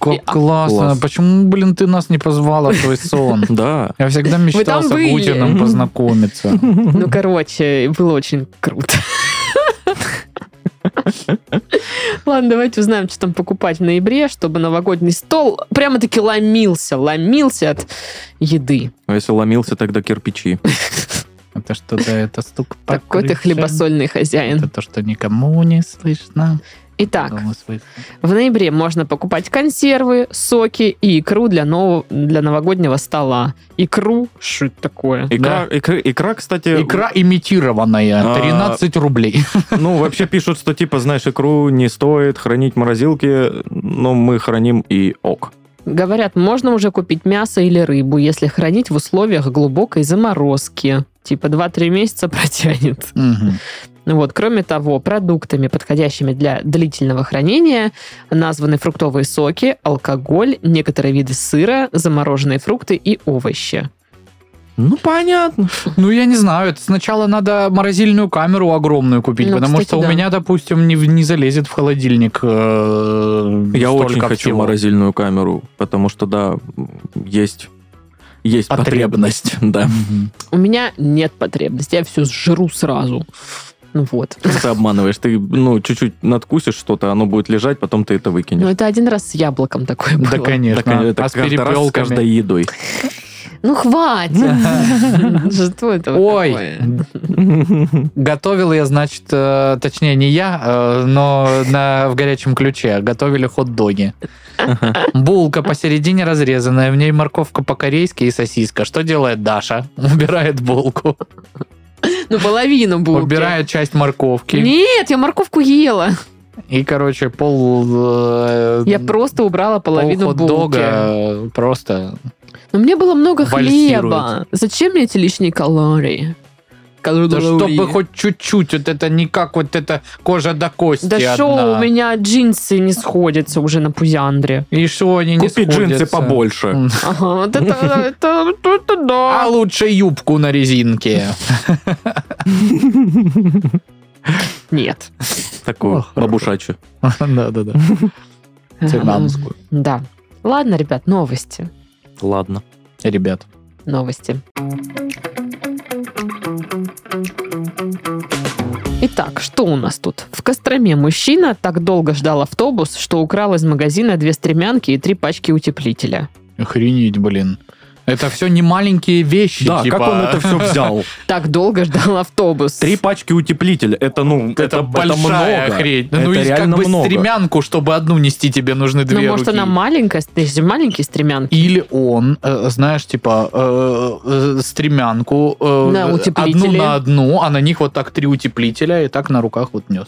Как И- а- классно. Класс. Почему, блин, ты нас не позвала в твой сон? Да. Я всегда мечтал с. Агутиным познакомиться. Ну, короче, было очень круто. Ладно, давайте узнаем, что там покупать в ноябре, чтобы новогодний стол прямо-таки ломился, ломился от еды. А Если ломился, тогда кирпичи. Это что-то, это стук Такой ты хлебосольный хозяин. Это то, что никому не слышно. Итак, в ноябре можно покупать консервы, соки и икру для, нового, для новогоднего стола. Икру? Что это такое? Икра, икра, икра, кстати, Икра имитированная, А. 13 рублей. ну, вообще пишут, что, типа, знаешь, икру не стоит хранить в морозилке, но мы храним и ок. Говорят, можно уже купить мясо или рыбу, если хранить в условиях глубокой заморозки. Типа 2-3 месяца протянет. Мгм. Вот. Кроме того, продуктами, подходящими для длительного хранения, названы фруктовые соки, алкоголь, некоторые виды сыра, замороженные фрукты и овощи. Ну, понятно. Ну, я не знаю, это сначала надо морозильную камеру огромную купить, Ну, потому кстати, что у да. меня, допустим, не, не залезет в холодильник э, Я очень хочу всего. морозильную камеру, потому что, да, есть, есть Потребность. потребность. Да. У меня нет потребности, я все сжру сразу. Ну вот. Ты обманываешь. Ты, ну, чуть-чуть надкусишь что-то, оно будет лежать, потом ты это Ну, выкинешь. это один раз с яблоком такое было. Да, конечно. Так, это а с каждый раз с перепелками? каждой едой. Ну, хватит. Что это вот Ой, такое? готовил я, значит, э, точнее не я, э, но на, в горячем ключе готовили хот-доги. Булка посередине разрезанная, в ней морковка по-корейски и сосиска. Что делает Даша? Убирает булку, Ну, половину булки. убирает часть морковки. Нет, я морковку ела. И, короче, пол... э, Я просто убрала половину пол булки. просто... Но мне было много Вальсирует. хлеба. Зачем мне эти лишние калории? Да Калории. чтобы хоть чуть-чуть, вот это не как вот это кожа до кости Да шо, у меня джинсы не сходятся уже на пузяндре. И что они не Купи джинсы сходятся? побольше. М. Ага, вот это, это, это А да. лучше юбку на резинке. Нет. Такую бабушачью. Да-да-да. Цыганскую. Да. Ладно, ребят, новости. Ладно. Ребят. Новости. Итак, что у нас тут? В Костроме мужчина так долго ждал автобус, что украл из магазина две стремянки и три пачки утеплителя. Охренеть, блин. Это все не маленькие вещи. Да, типа. как он это все взял? Так долго ждал автобус. Три пачки утеплителя. Это, ну, это, Это, большая много. хрень. Это ну, и как бы много. стремянку, чтобы одну нести, тебе нужны Ну, две может, руки. она маленькая, есть же маленькие стремянки. Или он, э, знаешь, типа э, э, стремянку э, На одну на одну, а на них вот так три утеплителя и так на руках вот нес.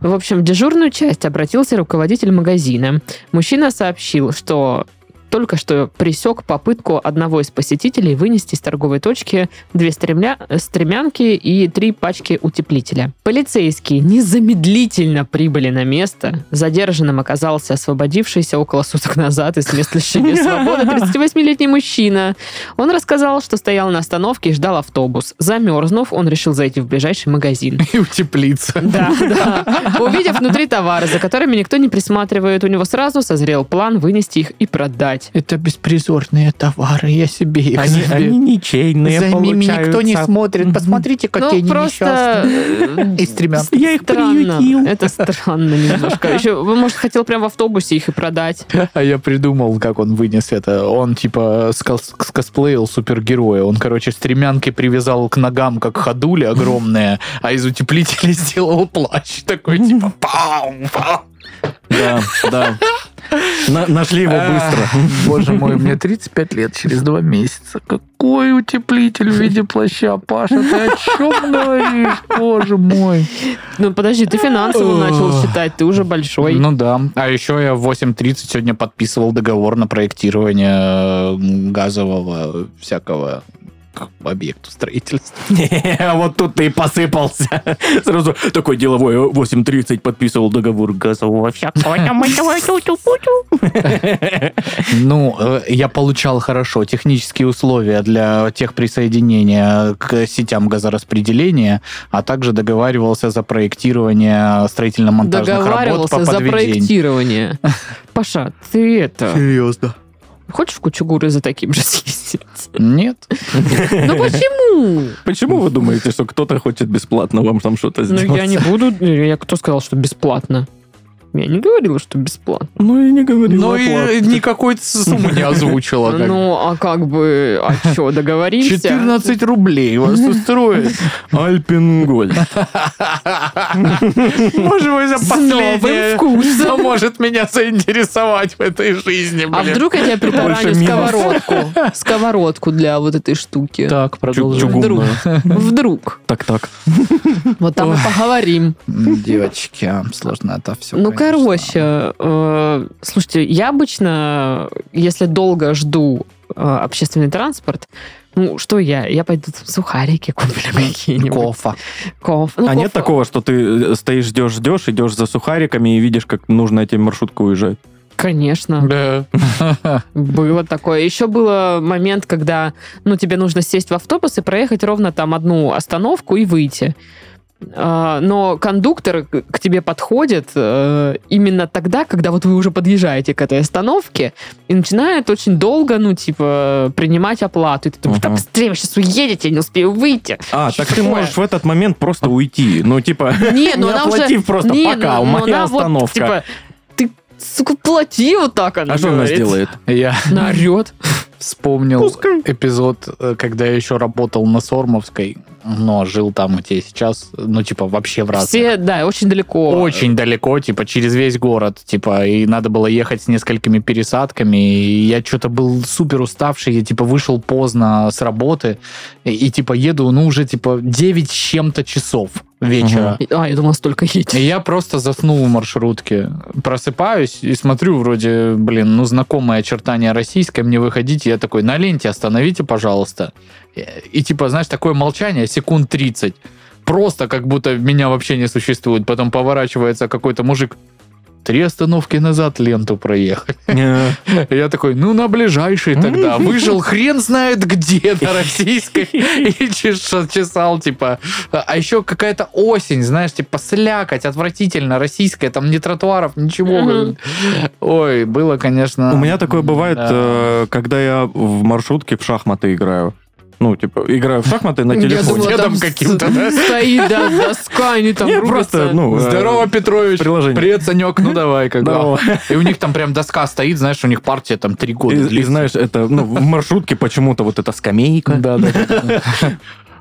В общем, в дежурную часть обратился руководитель магазина. Мужчина сообщил, что только что пресек попытку одного из посетителей вынести из торговой точки две стремля... стремянки и три пачки утеплителя. Полицейские незамедлительно прибыли на место. Задержанным оказался освободившийся около суток назад из мест лишения свободы 38-летний мужчина. Он рассказал, что стоял на остановке и ждал автобус. Замерзнув, он решил зайти в ближайший магазин. И утеплиться. Да, да. Увидев внутри товары, за которыми никто не присматривает, у него сразу созрел план вынести их и продать. Это беспризорные товары, я себе их Они, себе- они ничейные За ними никто не получаются. смотрит. Посмотрите, какие ну, они просто... несчастные. э, И. Я их приютил. Это странно немножко. Еще, вы, может, хотел прямо в автобусе их и продать. А я придумал, как он вынес это. Он, типа, скос- скосплеил супергероя. Он, короче, стремянки привязал к ногам, как ходули огромные, а из утеплителя сделал плащ. Такой, типа, пау, пау. Да, да. На- нашли его быстро. Боже мой, мне 35 лет через два месяца. Какой утеплитель в виде плаща, Паша? Ты о чем говоришь? Боже мой. Ну, подожди, ты финансово начал считать, ты уже большой. Ну да. А еще я в 8.30 сегодня подписывал договор на проектирование э, газового всякого объекту строительства. Не, Вот тут ты и посыпался. Сразу такой деловой 8.30 подписывал договор газового всякого. Ну, э, я получал хорошо технические условия для тех присоединения к сетям газораспределения, а также договаривался за проектирование строительно-монтажных работ по Договаривался за подведению. проектирование. Паша, ты это... Серьезно? Хочешь в Кучугуры за таким же съездить? Нет. Ну почему? Почему вы думаете, что кто-то хочет бесплатно вам там что-то Ну сделать? я не буду... Я кто сказал, что бесплатно? Я не говорила, что бесплатно. Ну и не говори. Ну и никакой сумму не озвучила. Ну, а как бы, а что, договоримся? 14 рублей вас устроит. Альпинголь. Может, вы за последнее, что может меня заинтересовать в этой жизни, А вдруг я тебе притараню сковородку? Сковородку для вот этой штуки. Так, продолжим. Чугунную. Вдруг. Так-так. Вот там и поговорим. Девочки, а, сложно это все. Ну, короче, э, слушайте, я обычно, если долго жду э, общественный транспорт, ну, что я? Я пойду там сухарики куплю какие-нибудь. Кофа. Кофе. Ну, А нет кофе. такого, что ты э, стоишь, ждешь, ждешь, идешь за сухариками и видишь, как нужно эти маршрутку уезжать? Конечно. Да. Было такое. Еще был момент, когда ну, тебе нужно сесть в автобус и проехать ровно там одну остановку и выйти. А, Но кондуктор к тебе подходит э, именно тогда, когда вот вы уже подъезжаете к этой остановке и начинает очень долго, ну, типа, принимать оплату. И ты думаешь, да Мгм. быстрее, вы сейчас уедете, я не успею выйти. А, так ты можешь в этот момент просто уйти. Ну, типа, Не, ну не она уже... оплатив просто Не, пока, ну, моя она вот, остановка. типа, ты, сука, плати вот так она А что она говорит. сделает? Я Наорет. Вспомнил Пускай. эпизод, э, когда я еще работал на Сормовской, но жил там, где сейчас, ну, типа, вообще в разных. Все, да, очень далеко. Очень далеко, типа, через весь город, типа, и надо было ехать с несколькими пересадками, и я что-то был супер уставший, я, типа, вышел поздно с работы, и, и, типа, еду, ну, уже, типа, 9 с чем-то часов вечера. А, я думала, столько едет. И я просто заснул в маршрутке. Просыпаюсь и смотрю, вроде, блин, ну, знакомые очертания российской, мне выходить, я такой, на ленте остановите, пожалуйста. И, и, типа, знаешь, такое молчание, секунд 30. Просто как будто меня вообще не существует. Потом поворачивается какой-то мужик. Три остановки назад ленту проехали. Э, я такой, ну, на ближайший тогда. Выжил хрен знает где на российской. И чесал, типа. А еще какая-то осень, знаешь, типа слякоть, отвратительно, российская, там ни тротуаров, ничего. Ой, было, конечно... У меня такое бывает, э, когда я в маршрутке в шахматы играю. Ну, типа, играю в шахматы на телефоне. Дедом там каким-то, да? Стоит, да, доска, они там просто, ну, э, Здорово, Петрович. приложение. Привет, Санек, ну давай, как бы. И у них там прям доска стоит, знаешь, у них партия там три года. И, знаешь, это, ну, в маршрутке почему-то вот эта скамейка. Да, да, да.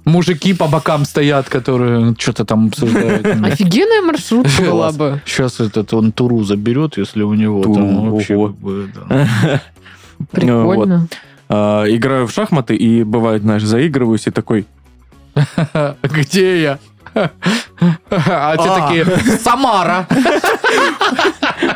Мужики по бокам стоят, которые что-то там обсуждают. Офигенная маршрутка была бы. Сейчас этот он туру заберет, если у него Туру, там вообще да. Прикольно. А, играю в шахматы и бывает, знаешь, заигрываюсь и такой, Где я? А те А. такие, Самара.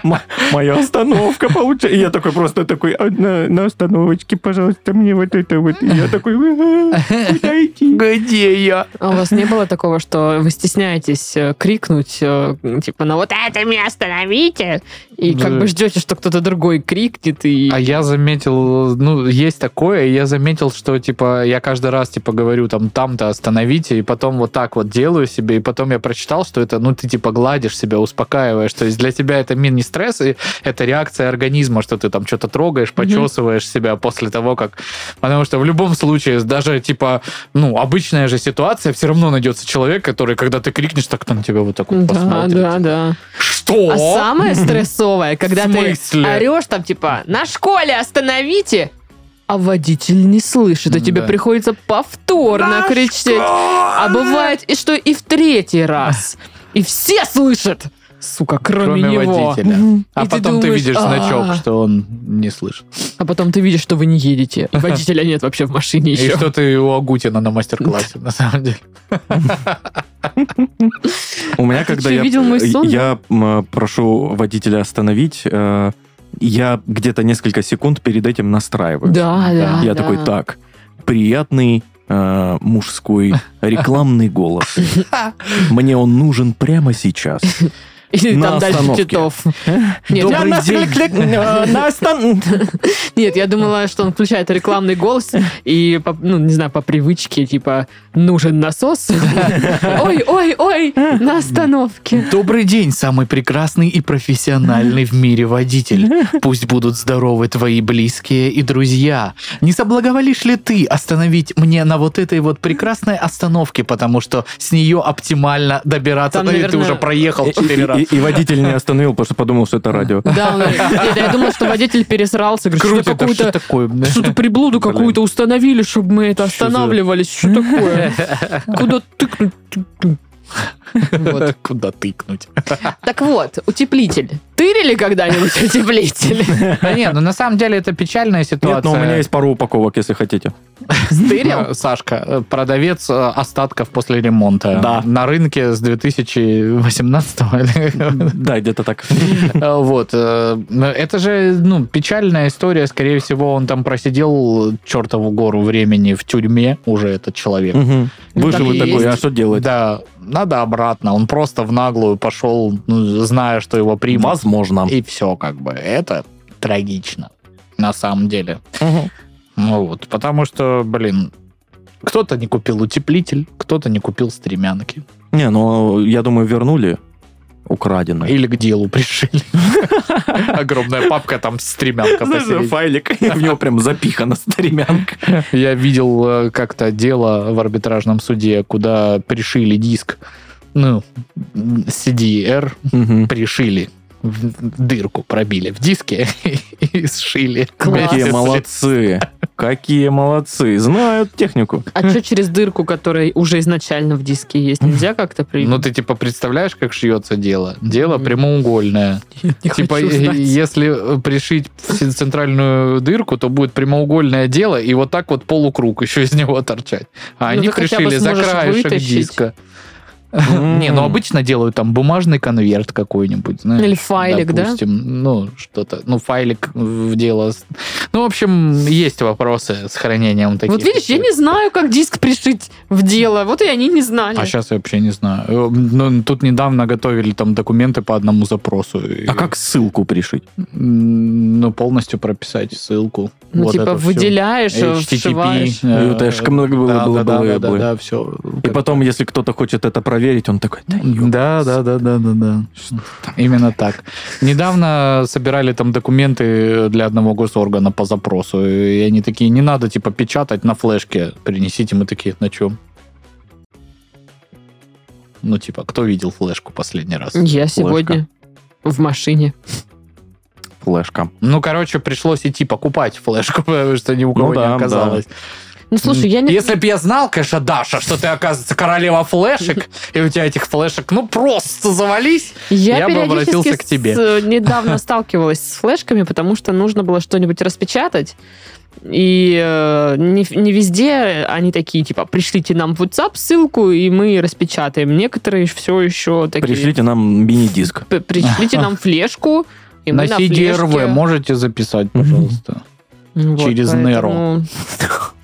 «М- моя остановка получается. И я такой просто такой, «А, на, остановочке, пожалуйста, мне вот это вот. И я такой, «А, куда идти? Где я? А у вас не было такого, что вы стесняетесь э, крикнуть, э, типа, на вот это меня остановите, и как Да. бы ждете, что кто-то другой крикнет, и... А я заметил, ну, есть такое, и я заметил, что, типа, я каждый раз, типа, говорю, там, там-то остановите, и потом вот так вот делаю себе, и потом я прочитал, что это, ну, ты, типа, гладишь себя, успокаиваешь, то есть для тебя это мир не стресс, и это реакция организма, что ты там что-то трогаешь, почесываешь себя после того, как... Потому что в любом случае, даже, типа, ну, обычная же ситуация, все равно найдется человек, который, когда ты крикнешь, так на тебя вот так вот Да, посмотрит. да, да. Что? А самое стрессовое, когда В ты орешь там, типа, на школе остановите, а водитель не слышит, и тебе Да. приходится повторно кричать. А бывает, и что и в третий раз. И все слышат. Сука, кроме, Кроме него. водителя. А И ты потом ты думаешь, видишь «А». значок, что он не слышит. А потом ты видишь, что вы не едете. И водителя нет вообще в машине И еще. что ты у Агутина на мастер-классе, на самом деле. У меня, ты когда я, прошу водителя остановить, э, я где-то несколько секунд перед этим настраиваю. Да, да. Я такой, так, приятный э, мужской рекламный голос. Мне он нужен прямо сейчас. И на там дальше. Титов. Нет, Добрый день. э, нет, я думала, что он включает рекламный голос и, по- ну, не знаю, по привычке, типа, нужен насос. Ой, ой, ой, на остановке. Добрый день, самый прекрасный и профессиональный в мире водитель. Пусть будут здоровы твои близкие и друзья. Не соблаговолишь ли ты остановить мне на вот этой вот прекрасной остановке, потому что с нее оптимально добираться, Там, и ты наверное, уже проехал И- четыре и- раза. И, водитель не остановил, потому что подумал, что это радио. Да, я думал, что водитель пересрался. Говорит, Крутит, что такое? что-то приблуду какую-то установили, чтобы мы это останавливались. Что такое? Куда тыкнуть? Вот. Куда тыкнуть? Так вот, утеплитель. Тырили когда-нибудь утеплитель? Да нет, ну на самом деле это печальная ситуация. Нет, но у меня есть пару упаковок, если хотите. Стырил? Э, Сашка, э, продавец э, остатков после ремонта. Да. На рынке с 2018 или- Да, где-то так. Вот. Это же, ну, печальная история. Скорее всего, он там просидел чертову гору времени в тюрьме, уже этот человек. Ну, Выжил и такой, а что делать? Да, надо обратно. Он просто в наглую пошел, ну, зная, что его примут. Возможно. И все, как бы. Это трагично, на самом деле. Ну вот, потому что, блин, кто-то не купил утеплитель, кто-то не купил стремянки. Не, ну, я думаю, вернули украденное. Или к делу пришили. Огромная папка там стремянка посередине. Файлик, и в него прям запихана стремянка. Я видел э, как-то дело в арбитражном суде, куда пришили диск, ну, CDR, пришили в дырку, пробили в диске и сшили. Какие молодцы. Какие молодцы. Знают технику. А что через дырку, которая уже изначально в диске есть? Нельзя как-то при... Ну, ты типа представляешь, как шьется дело? Дело прямоугольное. не Типа, хочу э, если пришить в центральную дырку, то будет прямоугольное дело, и вот так вот полукруг еще из него торчать. А Ну, они пришили за краешек диска. Не, ну обычно делают там бумажный конверт какой-нибудь. знаешь, Или файлик, да? допустим. Ну, что-то. Ну, файлик в дело. Ну, в общем, есть вопросы с хранением таких. Вот видишь, я не знаю, как диск пришить в дело. Вот и они не знали. А сейчас я вообще не знаю. Э, Ну, тут недавно готовили там документы по одному запросу. И, А как ссылку пришить? Ну, полностью прописать ссылку. Ну, Вот типа, выделяешь, HTTP. вшиваешь. это ж много было, да, было, да, да, было, да, да, все. И потом, если кто-то хочет это проверить, он такой, да, Да, да, да, да, да, да. Именно так. Недавно собирали там документы для одного госоргана по запросу, и они такие, не надо, типа, печатать на флешке, принесите, мы такие, на чем? Ну, типа, кто видел флешку последний раз? Я сегодня в машине. флешка. Ну, короче, пришлось идти покупать флешку, потому что ни у кого Ну да, не оказалось. Ну, слушай, я не... Если бы я знал, конечно, Даша, что ты, оказывается, королева флешек, и у тебя этих флешек, ну, просто завались. Я, Я бы обратился к тебе. с- недавно сталкивалась с флешками, потому что нужно было что-нибудь распечатать. И э, не, не везде они такие, типа, пришлите нам в WhatsApp ссылку, и мы распечатаем. Некоторые все еще такие... Пришлите нам мини-диск. «П- Пришлите нам флешку, и на мы на CDRV флешке». можете записать, пожалуйста. Вот, через поэтому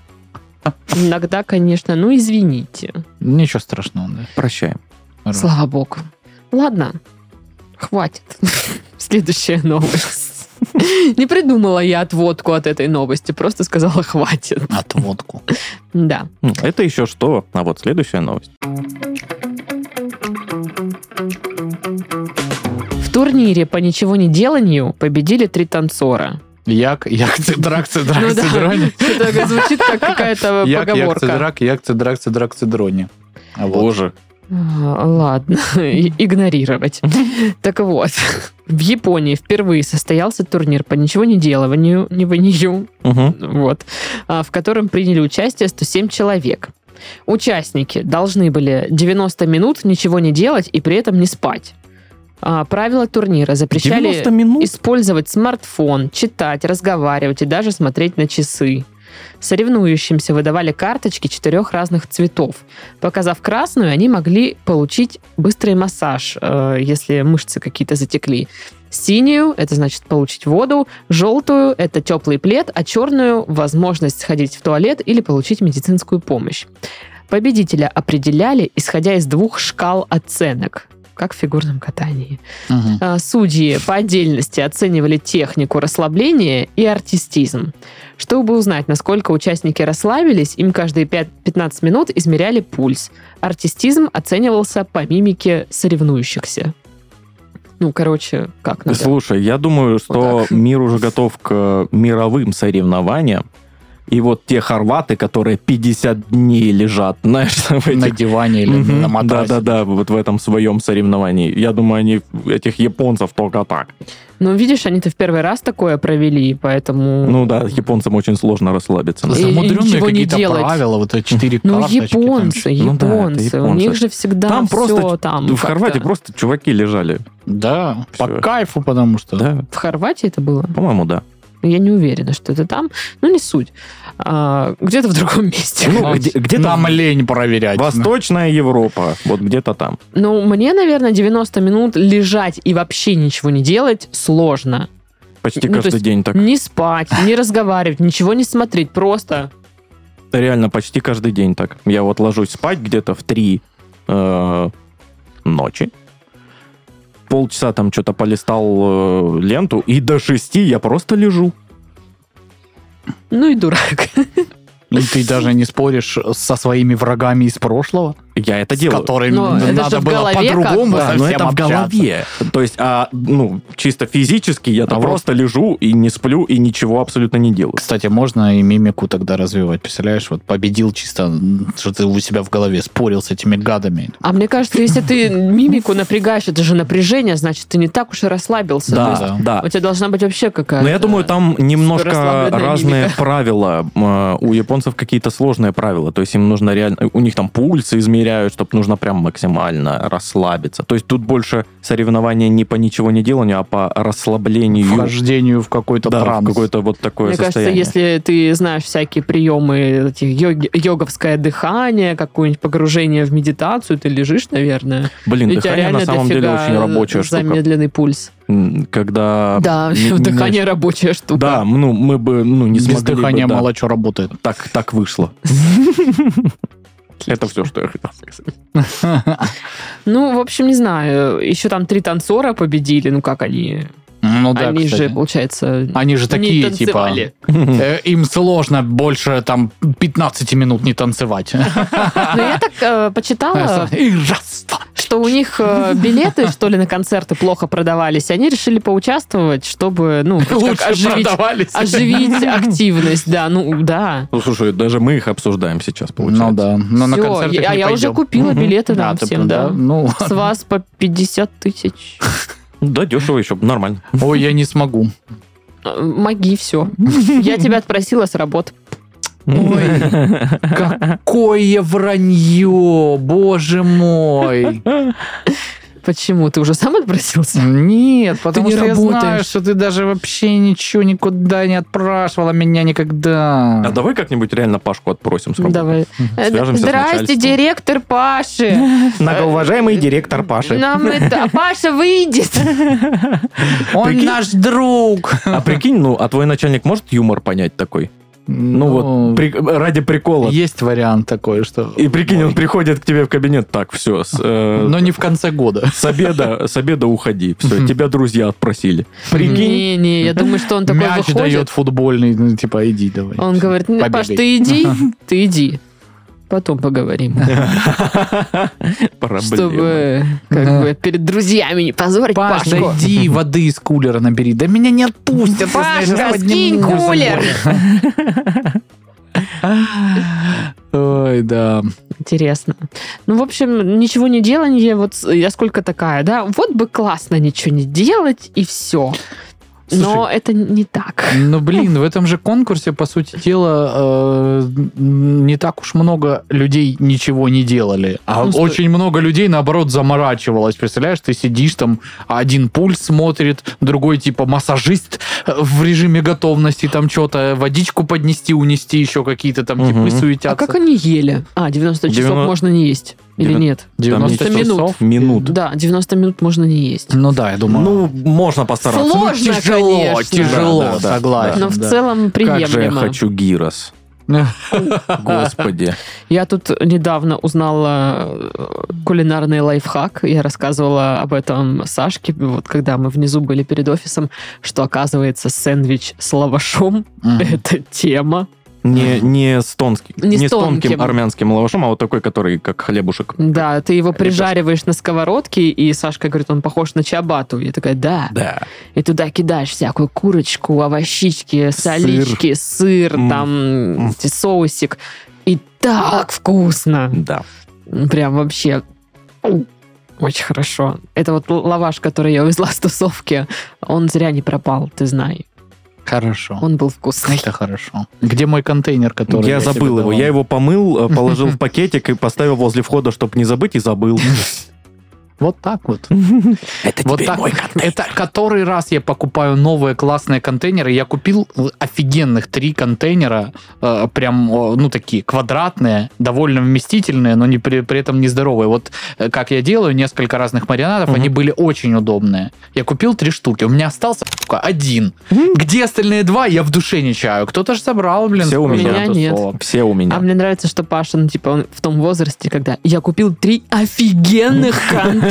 Иногда, конечно, ну извините. Ничего страшного, да. Прощаем. Слава богу. Ладно, хватит. Следующая новость. Не придумала я отводку от этой новости, просто сказала хватит. Отводку. Да. Это еще что? А вот следующая новость. В турнире по ничего не деланию победили три танцора. Як, як, цидрак, цидрак, Ну да, цидрони. это звучит как какая-то Як, як, поговорка. цидрак, як, цидрак, цидрак, цидрони. А вот. Боже. А, Ладно, игнорировать. Так вот, в Японии впервые состоялся турнир по ничего не деланию, не ванию, вот, а, в котором приняли участие 107 человек. Участники должны были 90 минут ничего не делать и при этом не спать. А, Правила турнира запрещали 90 минут? использовать смартфон, читать, разговаривать и даже смотреть на часы. Соревнующимся выдавали карточки четырех разных цветов. Показав красную, они могли получить быстрый массаж, э, если мышцы какие-то затекли. Синюю – это значит получить воду, желтую – это теплый плед, а черную – возможность сходить в туалет или получить медицинскую помощь. Победителя определяли, исходя из двух шкал оценок, как в фигурном катании. А, Судьи по отдельности оценивали технику расслабления и артистизм. Чтобы узнать, насколько участники расслабились, им каждые 5 15 минут измеряли пульс. Артистизм оценивался по мимике соревнующихся. Ну, короче, как надо. Слушай, я думаю, что Вот так. мир уже готов к мировым соревнованиям. И вот те хорваты, которые 50 дней лежат, знаешь, в На этих... диване или Мгм. на матрасе. Да-да-да, вот в этом своем соревновании. Я думаю, они этих японцев только так. Ну, видишь, они-то в первый раз такое провели, поэтому... Ну да, японцам очень сложно расслабиться. на И- Замудренные ничего не какие-то делать. правила, вот эти четыре Ну, карточки. там японцы. Ну да, японцы, у японцы. них же всегда Там все просто там. В как-то. Хорватии просто чуваки лежали. Да, по Всё. кайфу, потому что. Да, В Хорватии это было? по-моему, да. Я не уверена, что это там. Ну, не суть. А, где-то в другом месте. Ну, где- где-то Нам лень проверять. Восточная Европа, вот где-то там. Ну, мне, наверное, 90 минут лежать и вообще ничего не делать сложно. Почти Ну, то каждый есть день так. Не спать, не разговаривать, ничего не смотреть, просто... Реально, почти каждый день так. Я вот ложусь спать где-то в 3 ночи. Полчаса там что-то полистал э, ленту, и до 6 я просто лежу. Ну и дурак. И ты даже не споришь со своими врагами из прошлого, Я это с делаю. которыми Но это же надо было по-другому. Да, но совсем это в общаться. голове. То есть, а, ну, чисто физически я А там вот- просто лежу и не сплю, и ничего абсолютно не делаю. Кстати, можно и мимику тогда развивать. Представляешь, вот победил чисто, что ты у себя в голове спорил с этими гадами. А мне кажется, если ты мимику напрягаешь, это же напряжение, значит, ты не так уж и расслабился. Да, есть да. У тебя должна быть вообще какая-то... Но я думаю, там немножко разные мимика. правила. М, У японцев какие-то сложные правила. То есть им нужно реально... У них там пульсы измеряют, чтобы нужно прям максимально расслабиться. То есть тут больше соревнования не по ничего не деланию, а по расслаблению. Вхождению в какой-то Да, в транс. какое-то вот такое Мне кажется, состояние. если ты знаешь всякие приемы, этих йоги- йоговское дыхание, какое-нибудь погружение в медитацию, ты лежишь, наверное. Блин, тебя дыхание на самом деле очень рабочая штука. замедленный пульс. Когда... Да, ми- дыхание меняешь- рабочая штука. Да, ну мы бы ну, не Без смогли бы, дыхания да. мало что работает. Так, так вышло. Это все, что я хотел сказать. Ну, в общем, не знаю. Еще там три танцора победили. Ну, как они? Ну да, они кстати. же, получается, Они же не такие, типа, танцевали. э, им сложно больше там 15 минут не танцевать. Но я так э, почитала, И раз, два. что у них э, билеты, что ли, на концерты плохо продавались. и Они решили поучаствовать, чтобы, ну, как Лучше оживить, продавались. оживить активность. Да, ну, да. Ну, слушай, даже мы их обсуждаем сейчас, получается. Ну да, но на Всё, концерты я- не я уже пойдем. купила билеты А, нам ты всем, да? да. Ну, С вас по 50 тысяч. Да, дешево еще, нормально. ой, я не смогу. Моги, все. Я тебя отпросила с работы. Ой, какое вранье, боже мой. Почему? Ты уже сам отпросился? Нет, потому не что я знаю, работаешь. что ты даже вообще ничего никуда не отпрашивала меня никогда. А давай как-нибудь реально Пашку отпросим с работы. Давай. Э, Свяжемся Здрасте, директор Паши. Многоуважаемый директор Паши. Нам это... Паша выйдет. Он Прикинь? наш друг. А прикинь, ну, а твой начальник может юмор понять такой? Ну, вот, при- ради прикола. Есть вариант такой, что... И прикинь, он приходит к тебе в кабинет, так, все, с, э, Но не в конце года. с обеда, с обеда уходи, все, тебя друзья отпросили. Прикинь, Не-не, я думаю, что он такой Мяч выходит. дает футбольный, ну, типа, иди давай. Он говорит, «Ну, Паш, Побегай». ты иди, ты иди. Потом поговорим. Чтобы как бы перед друзьями не позорить Паш, Пашку. да иди воды из кулера набери. Да меня не отпустят. Пашка, скинь кулер. Ой, да. Интересно. Ну, в общем, ничего не делание, вот я сколько такая, да, вот бы классно ничего не делать, и все. Но это не так. Ну, блин, в этом же конкурсе, по сути дела, э, не так уж много людей ничего не делали. А Ну, очень много людей, наоборот, заморачивалось. Представляешь, ты сидишь там, один пульс смотрит, другой типа массажист э, в режиме готовности, там что-то, водичку поднести, унести, еще какие-то там типы Мгм. суетятся. А как они ели? А, 90 часов 90 можно не есть. Или нет? Там 90 есть минут. часов? Минут. Да, 90 минут можно не есть. Ну да, я думаю. Ну, можно постараться. Сложно, тяжело, конечно. тяжело, Да, да, согласен. Но в да. целом Как же я приемлемо. хочу гирос. Господи. Я тут недавно узнала э, кулинарный лайфхак. Я рассказывала об этом Сашке, вот когда мы внизу были перед офисом, что оказывается сэндвич с лавашом это тема. Не, не с тонким, Не не, с тонким тонким. армянским лавашом, а вот такой, который как хлебушек. Да, ты его прижариваешь на сковородке, и Сашка говорит, он похож на чабату. Я такая, да. Да. И туда кидаешь всякую курочку, овощички, солички, сыр, М. там М. эти соусик. И так вкусно. Да. Прям вообще очень хорошо. Это вот лаваш, который я увезла с тусовки, он зря не пропал, ты знай. Хорошо. Он был вкусный. Это хорошо. Где мой контейнер, который я тебе забыл его. давал? Я его помыл, э, положил в пакетик и поставил возле входа, чтобы не забыть, и забыл. Вот так вот. Это Вот так. Это который раз я покупаю новые классные контейнеры. Я купил офигенных три контейнера, э, прям, о, ну, такие квадратные, довольно вместительные, но не при, при этом нездоровые. Вот э, как я делаю, несколько разных маринадов, Мгм. они были очень удобные. Я купил три штуки, у меня остался сука, один. Где остальные два, я в душе не чаю. Кто-то же собрал, блин. Все у меня. нет. тусовок. Все у А меня. мне нравится, что Паша, ну, типа, он в том возрасте, когда я купил три офигенных контейнера.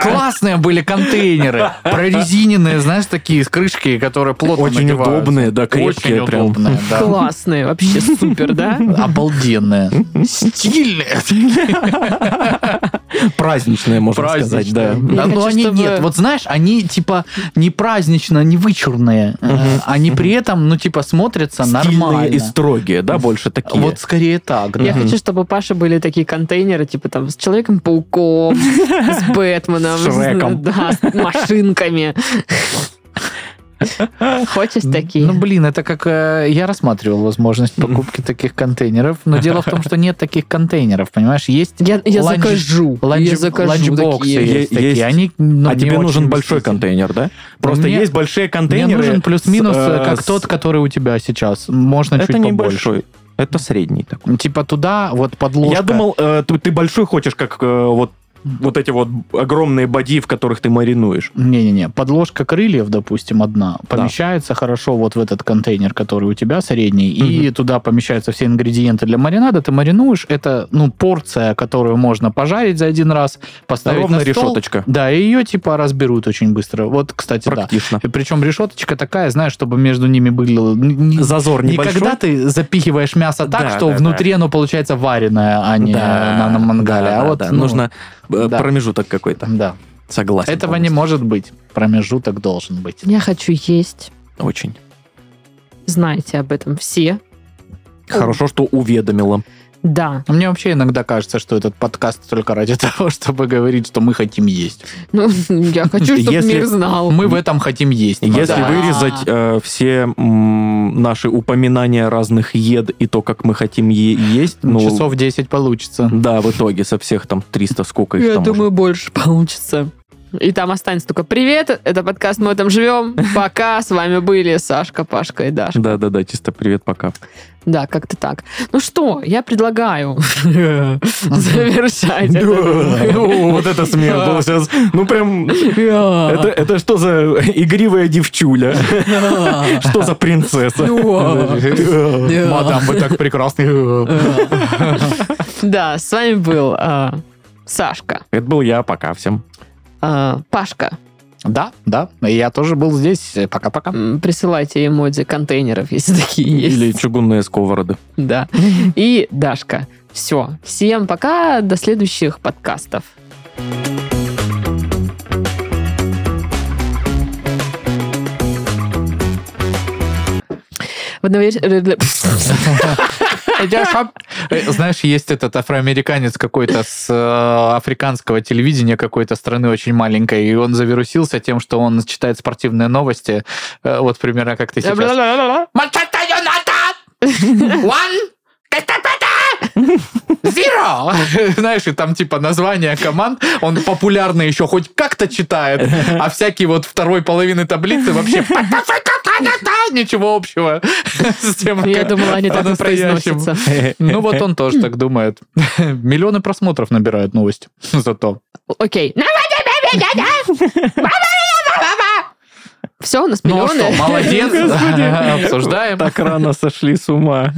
Классные были контейнеры, прорезиненные, знаешь, такие с крышки, которые плотно Очень надеваются. удобные, да, крепкие Очень прям. удобные, да. Классные, вообще супер, да? Обалденные. Стильные. Праздничные, можно сказать, да. Я но хочу, они чтобы- нет. Вот знаешь, они типа не празднично, не вычурные. Э, Они при этом, ну, типа, смотрятся Стильные нормально. и строгие, да, больше такие. Вот скорее так, Я да. хочу, чтобы у Паши были такие контейнеры, типа там с Человеком-пауком, с Бэтменом, С Шреком. да, с машинками. Хочешь такие? Ну, блин, это как... э, я рассматривал возможность покупки таких контейнеров, но дело в том, что нет таких контейнеров, понимаешь? Есть Я, я ланч- закажу. ланч- я закажу ланчбоксы такие. есть, такие. Они, ну, а тебе нужен большой контейнер, да? Просто Мне- есть большие Мне контейнеры. нужен плюс-минус, с, э, как с- тот, который у тебя сейчас. Можно Это чуть побольше. небольшой. Это средний такой. Типа туда вот подложка. Я думал, э, ты, ты большой хочешь, как э, вот, вот эти вот огромные боди, в которых ты маринуешь. Не-не-не, подложка крыльев, допустим, одна, помещается хорошо вот в этот контейнер, который у тебя средний, и туда помещаются все ингредиенты для маринада, ты маринуешь, это, ну, порция, которую можно пожарить за один раз, поставить Ровно на стол. решеточка. Да, и ее, типа, разберут очень быстро. Вот, кстати, да. Практично. И Причем решеточка такая, знаешь, чтобы между ними был... Зазор не небольшой. когда ты запихиваешь мясо так, Да, что да, внутри оно получается вареное, а не на, на мангале. да, а да, вот да. ну, нужно да. промежуток какой-то. Да. Согласен. Этого не полностью. может быть. Промежуток должен быть. Я хочу есть. Очень. Знаете об этом все. Хорошо, что уведомила. Да. Мне вообще иногда кажется, что этот подкаст только ради того, чтобы говорить, что мы хотим есть. Ну, я хочу, чтобы Если- мир знал. Мы в этом хотим есть. Если Да. вырезать э, все наши упоминания разных ед и то, как мы хотим е- есть, ну, Часов 10 получится. да, в итоге со всех там 300, сколько их Я там уже. думаю, больше получится. И там останется только «Привет, это подкаст «Мы там живем». Пока, с вами были Сашка, Пашка и Даша. Да-да-да, чисто привет, пока. Да, как-то так. Ну что, я предлагаю завершать. вот это смех был сейчас. Ну, прям... Это, это что за игривая девчуля? Что за принцесса? Мадам, вы так прекрасны. Да, с вами был а, Сашка, Это был я, пока всем. А, Пашка. Да, да. Я тоже был здесь. Пока-пока. Присылайте эмодзи контейнеров, если такие есть. Или чугунные сковороды. Да. И Дашка. Все. Всем пока. До следующих подкастов. В одного Э, Знаешь, есть этот афроамериканец какой-то с э, африканского телевидения какой-то страны очень маленькой, и он завирусился тем, что он читает спортивные новости. Э, Вот примерно как ты сейчас. One! Zero! Знаешь, и там типа название команд, он популярно еще хоть как-то читает, а всякие вот второй половины таблицы вообще ничего общего с тем, Я думала, они так и произносятся. Ну вот он тоже так думает. Миллионы просмотров набирают новость зато. Окей. Все, у нас Ну миллионы. что, молодец, обсуждаем. Так рано сошли с ума.